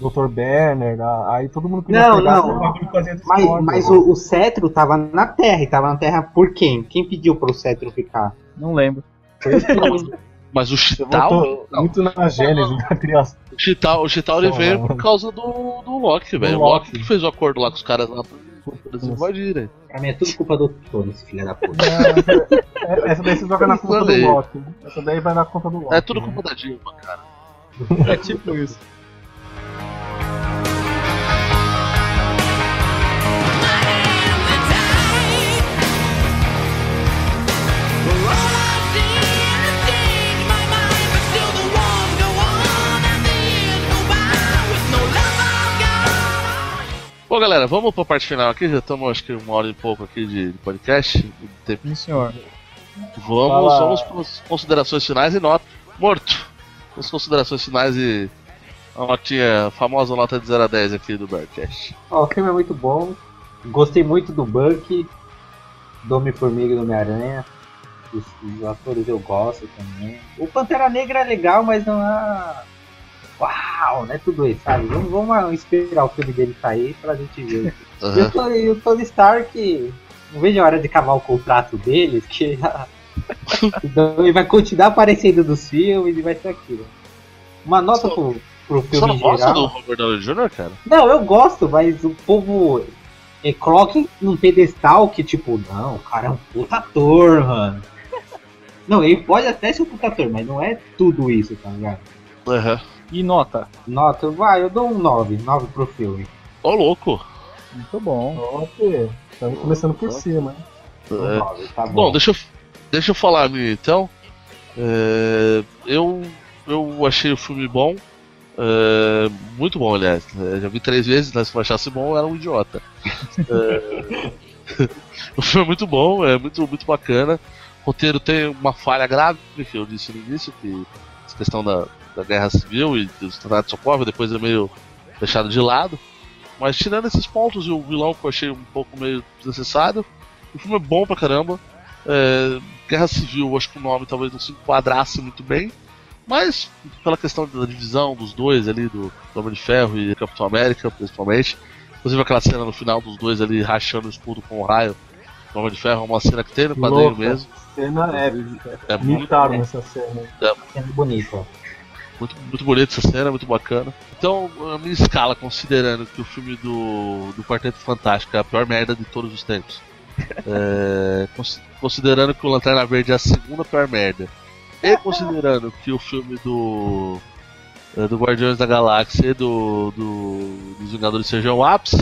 Speaker 1: Dr. Banner, aí todo mundo queria
Speaker 3: Não,
Speaker 1: pegar
Speaker 3: não.
Speaker 1: fazer
Speaker 3: Mas, mas o, o cetro tava na Terra, e tava na Terra por quem? Quem pediu pro cetro ficar?
Speaker 4: Não lembro.
Speaker 2: Mas o Chital.
Speaker 1: muito na gênese da criação.
Speaker 2: o Chital, o Chital ele
Speaker 1: Só
Speaker 2: veio por causa do, do Loki, velho. O
Speaker 1: Loki.
Speaker 2: Que fez o acordo lá com os caras lá pra pra eles invadirem.
Speaker 3: Pra mim é tudo culpa do Tony, esse filho da puta.
Speaker 1: É, Essa daí você joga na conta do. Loki. Essa daí vai na conta do Loki.
Speaker 2: É tudo
Speaker 1: né?
Speaker 2: culpa da Dilma, cara.
Speaker 4: É tipo isso.
Speaker 2: Bom, galera, vamos pra parte final aqui. Já estamos, acho que, uma hora e pouco aqui de, podcast. tempo.
Speaker 4: Sim, senhor.
Speaker 2: Vamos,
Speaker 1: Fala.
Speaker 2: vamos para as considerações finais e nota. Morto! As considerações finais e a notinha, a famosa nota de 0 a 10 aqui do Bearcast.
Speaker 3: Ó, o filme é muito bom. Gostei muito do Bucky, do Homem-Formiga e do Homem-Aranha. Os, os atores eu gosto também. O Pantera Negra é legal, mas não é. Uau, não é tudo isso, sabe? Vamos, vamos esperar o filme dele sair pra gente ver. E
Speaker 2: Aham.
Speaker 3: o Tony, e o Tony Stark, não vejo a hora de acabar o contrato deles, que então ele vai continuar aparecendo nos filmes e vai ser aquilo. Uma nota
Speaker 2: Só-
Speaker 3: pro, pro
Speaker 2: Você
Speaker 3: filme
Speaker 2: não
Speaker 3: em
Speaker 2: gosta
Speaker 3: geral.
Speaker 2: do Robert Downey Jr., cara?
Speaker 3: Não, eu gosto, mas o povo é, coloca num pedestal que, tipo, não, o cara é um puta ator, mano. Não, ele pode até ser um puta ator, mas não é tudo isso, tá ligado?
Speaker 2: Aham.
Speaker 4: E nota?
Speaker 3: Nota, vai, eu dou um 9, 9 pro filme.
Speaker 2: Ô, louco!
Speaker 4: Muito bom.
Speaker 1: Loki, estamos começando por cima, hein?
Speaker 3: Um
Speaker 2: É.
Speaker 3: 9, tá bom.
Speaker 2: Bom, deixa eu, deixa eu falar a minha então. É, eu, eu achei o filme bom. É, muito bom, aliás. É, já vi três vezes, mas se eu achasse bom, eu era um idiota. É, o filme é muito bom, é muito, muito bacana. O roteiro tem uma falha grave, que eu disse no início, que essa questão da, da guerra civil e dos tratados de Sokovia, depois é meio deixado de lado. Mas tirando esses pontos e o vilão que eu achei um pouco meio desnecessário, o filme é bom pra caramba. É, Guerra Civil, acho que o nome talvez não se enquadrasse muito bem, mas pela questão da divisão dos dois ali, do do Homem de Ferro e Capitão América, principalmente. Inclusive aquela cena no final dos dois ali rachando o escudo com o raio do Homem de Ferro, é uma cena que tem no quadrinho
Speaker 1: Louca.
Speaker 2: mesmo.
Speaker 1: Cena épica.
Speaker 2: É muito,
Speaker 1: Imitaram essa cena.
Speaker 3: Sendo bonito, ó.
Speaker 2: Muito, muito bonita essa cena, muito bacana. Então, a minha escala, considerando que o filme do, do Quarteto Fantástico é a pior merda de todos os tempos, é, cons- considerando que o Lanterna Verde é a segunda pior merda, e considerando que o filme do, é, do Guardiões da Galáxia e do, do, dos Vingadores seja o ápice,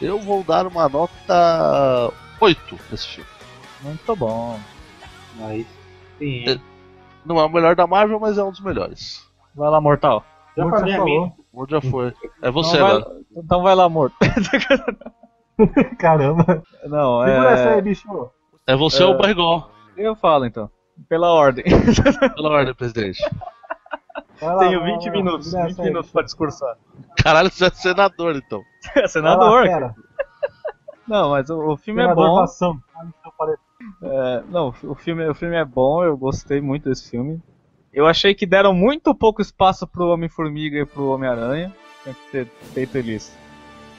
Speaker 2: eu vou dar uma nota 8 nesse filme.
Speaker 4: Muito bom.
Speaker 3: Aí sim.
Speaker 2: É. Não é o melhor da Marvel, mas é um dos melhores.
Speaker 4: Vai lá, mortal.
Speaker 3: Já
Speaker 1: Como
Speaker 3: falei
Speaker 1: você
Speaker 3: a minha.
Speaker 2: já foi. É você
Speaker 4: então, vai,
Speaker 2: agora.
Speaker 4: então vai lá, morto.
Speaker 1: Caramba.
Speaker 4: Não,
Speaker 1: Segura essa aí,
Speaker 4: é.
Speaker 1: bicho.
Speaker 2: É você
Speaker 4: É.
Speaker 2: ou o Barrigol.
Speaker 4: Eu falo então. Pela ordem.
Speaker 2: Pela ordem, presidente.
Speaker 1: Vai lá,
Speaker 4: Tenho
Speaker 1: vai lá,
Speaker 4: 20
Speaker 1: vai lá.
Speaker 4: minutos.
Speaker 1: Segura
Speaker 4: 20
Speaker 1: essa aí,
Speaker 4: minutos
Speaker 1: bicho.
Speaker 4: pra discursar.
Speaker 2: Caralho, você é senador, então.
Speaker 1: Lá,
Speaker 4: Senador.
Speaker 1: fera.
Speaker 4: Não, mas o, o filme é
Speaker 1: Senador
Speaker 4: bom.
Speaker 1: Vação. Olha o seu parecer.
Speaker 4: É, não, o filme, o filme é bom, eu gostei muito desse filme. Eu achei que deram muito pouco espaço pro Homem-Formiga e pro Homem-Aranha. Tinha que ter feito eles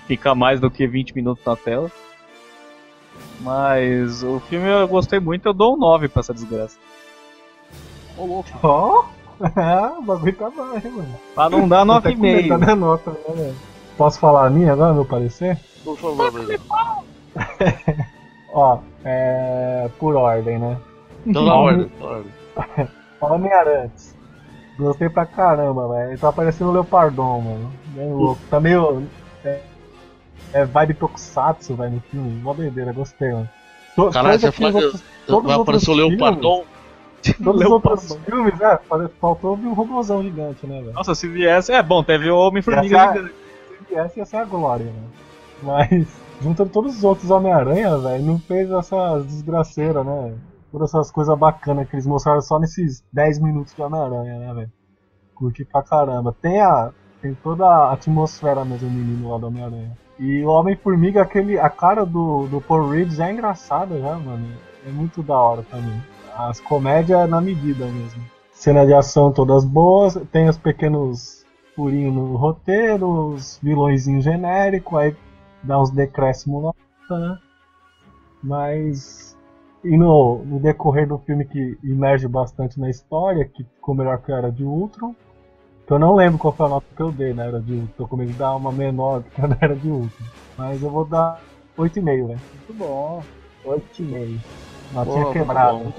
Speaker 4: ficar mais do que 20 minutos na tela. Mas o filme eu gostei muito, eu dou um 9 pra essa desgraça.
Speaker 2: Ô, louco.
Speaker 1: Ó, ah, o bagulho tá baixo, hein, mano.
Speaker 4: Pra não dar
Speaker 1: Até com medo
Speaker 4: 9,5.
Speaker 1: da nota, né, velho? Posso falar a minha agora, meu parecer?
Speaker 2: Por favor, presidente.
Speaker 1: Ó, é. Por ordem, né?
Speaker 2: Pela ordem, pela ordem.
Speaker 1: Homem-Aranha. antes. Gostei pra caramba, velho. Ele tá parecendo o Leopardon, mano. Bem louco. Tá meio. É, é vibe Tokusatsu, velho, no filme. Mó doideira, gostei, mano. To-
Speaker 2: Caralho, você
Speaker 1: que
Speaker 2: fala
Speaker 1: os
Speaker 2: que
Speaker 1: outros- todos
Speaker 2: vai
Speaker 1: os
Speaker 2: aparecer o
Speaker 1: outros
Speaker 2: Leopardon.
Speaker 1: Todos os outros filmes, é, faltou vir um robôzão gigante, né, velho?
Speaker 4: Nossa, se viesse. É bom, teve o Homem-Formiga
Speaker 1: Essa-
Speaker 4: gigante.
Speaker 1: Se viesse, ia ser a glória, né? Mas, juntando todos os outros Homem-Aranha, velho, não fez essas desgraceiras, né? Todas essas coisas bacanas que eles mostraram só nesses 10 minutos de Homem-Aranha, né, velho? Curti pra caramba. Tem a. Tem toda a atmosfera mesmo, o menino lá do Homem-Aranha. E o Homem-Formiga, aquele. A cara do, do Paul Reed já é engraçada já, mano. É muito da hora também. As comédias na medida mesmo. Cena de ação todas boas, tem os pequenos furinho no roteiro, os vilõezinhos genéricos, aí dá uns decréscimos lá, né? Mas. E no, no decorrer do filme que emerge bastante na história, que ficou melhor que a Era de Ultron. Que eu não lembro qual foi a nota que eu dei na Era de Ultron. Tô com medo de dar uma menor que a da Era de Ultron. Mas eu vou dar 8,5, velho.
Speaker 4: Muito bom.
Speaker 1: 8,5.
Speaker 2: Pô,
Speaker 1: Notinha quebrada.
Speaker 2: bom.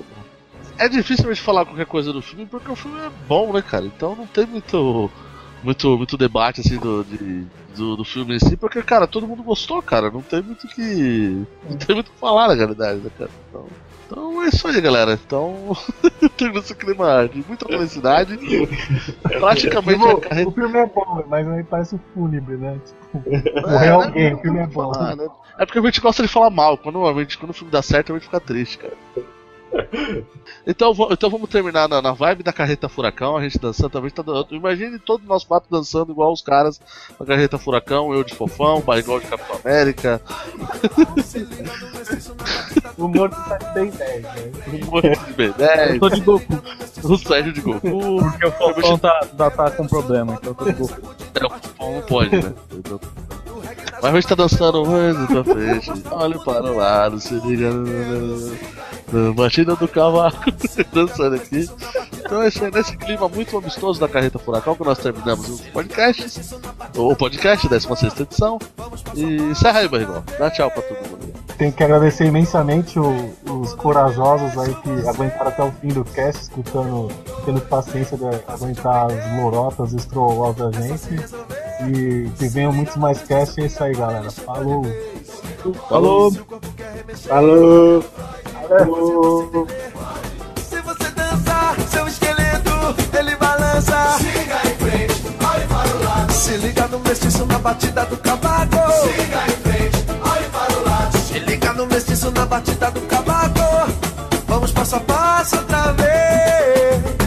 Speaker 2: É difícil a gente falar qualquer coisa do filme porque o filme é bom, né, cara? Então não tem muito, muito, muito debate assim do, de- do, do filme em si, porque, cara, todo mundo gostou, cara. Não tem muito que. Não tem muito o que falar na realidade, né, cara? Então, então é isso aí, galera. Então, termina esse clima de muita felicidade. Praticamente
Speaker 1: O
Speaker 2: carreira.
Speaker 1: filme é bom, mas aí parece um fúnebre, né? Tipo,
Speaker 2: É,
Speaker 1: morreu
Speaker 2: né?
Speaker 1: alguém, o filme é bom.
Speaker 2: Ah, né? É porque a gente gosta de falar mal. Quando, a gente, quando o filme dá certo, a gente fica triste, cara. Então, então vamos terminar na, na vibe da carreta furacão, a gente dançando também. Tá, imagine todo o nosso mato dançando igual os caras na carreta furacão, eu de fofão, barrigol de Capitão América.
Speaker 1: O humor do Saturday 10, né?
Speaker 2: Um monte de B10.
Speaker 4: Eu tô de Goku.
Speaker 2: O Sérgio de Goku.
Speaker 4: Porque o Fofão tá, tá, tá com problema, então eu tô de Goku.
Speaker 2: É, o Fofão não pode, né? Mas gente tá dançando mais pra frente. Olha para o lado, se liga batida do cavaco. dançando aqui. Então é isso aí, nesse clima muito amistoso da Carreta Furacão que nós terminamos o podcast. O podcast, 16 edição. E encerra aí, Barrigol. Dá tchau pra todo mundo.
Speaker 1: Tenho que agradecer imensamente o- os corajosos aí que aguentaram até o fim do cast, escutando, tendo paciência de aguentar as lorotas os da gente. E que venham muitos mais casts, é isso aí, galera. Falou!
Speaker 4: Falou!
Speaker 3: Falou!
Speaker 1: Falou!
Speaker 10: Se você dançar, seu esqueleto ele balança. Siga em frente, olhe para o lado. Se liga no mestiço na batida do cavaco. Siga em frente, olhe para o lado. Se liga no mestiço na batida do cavaco. Vamos passo a passo outra vez.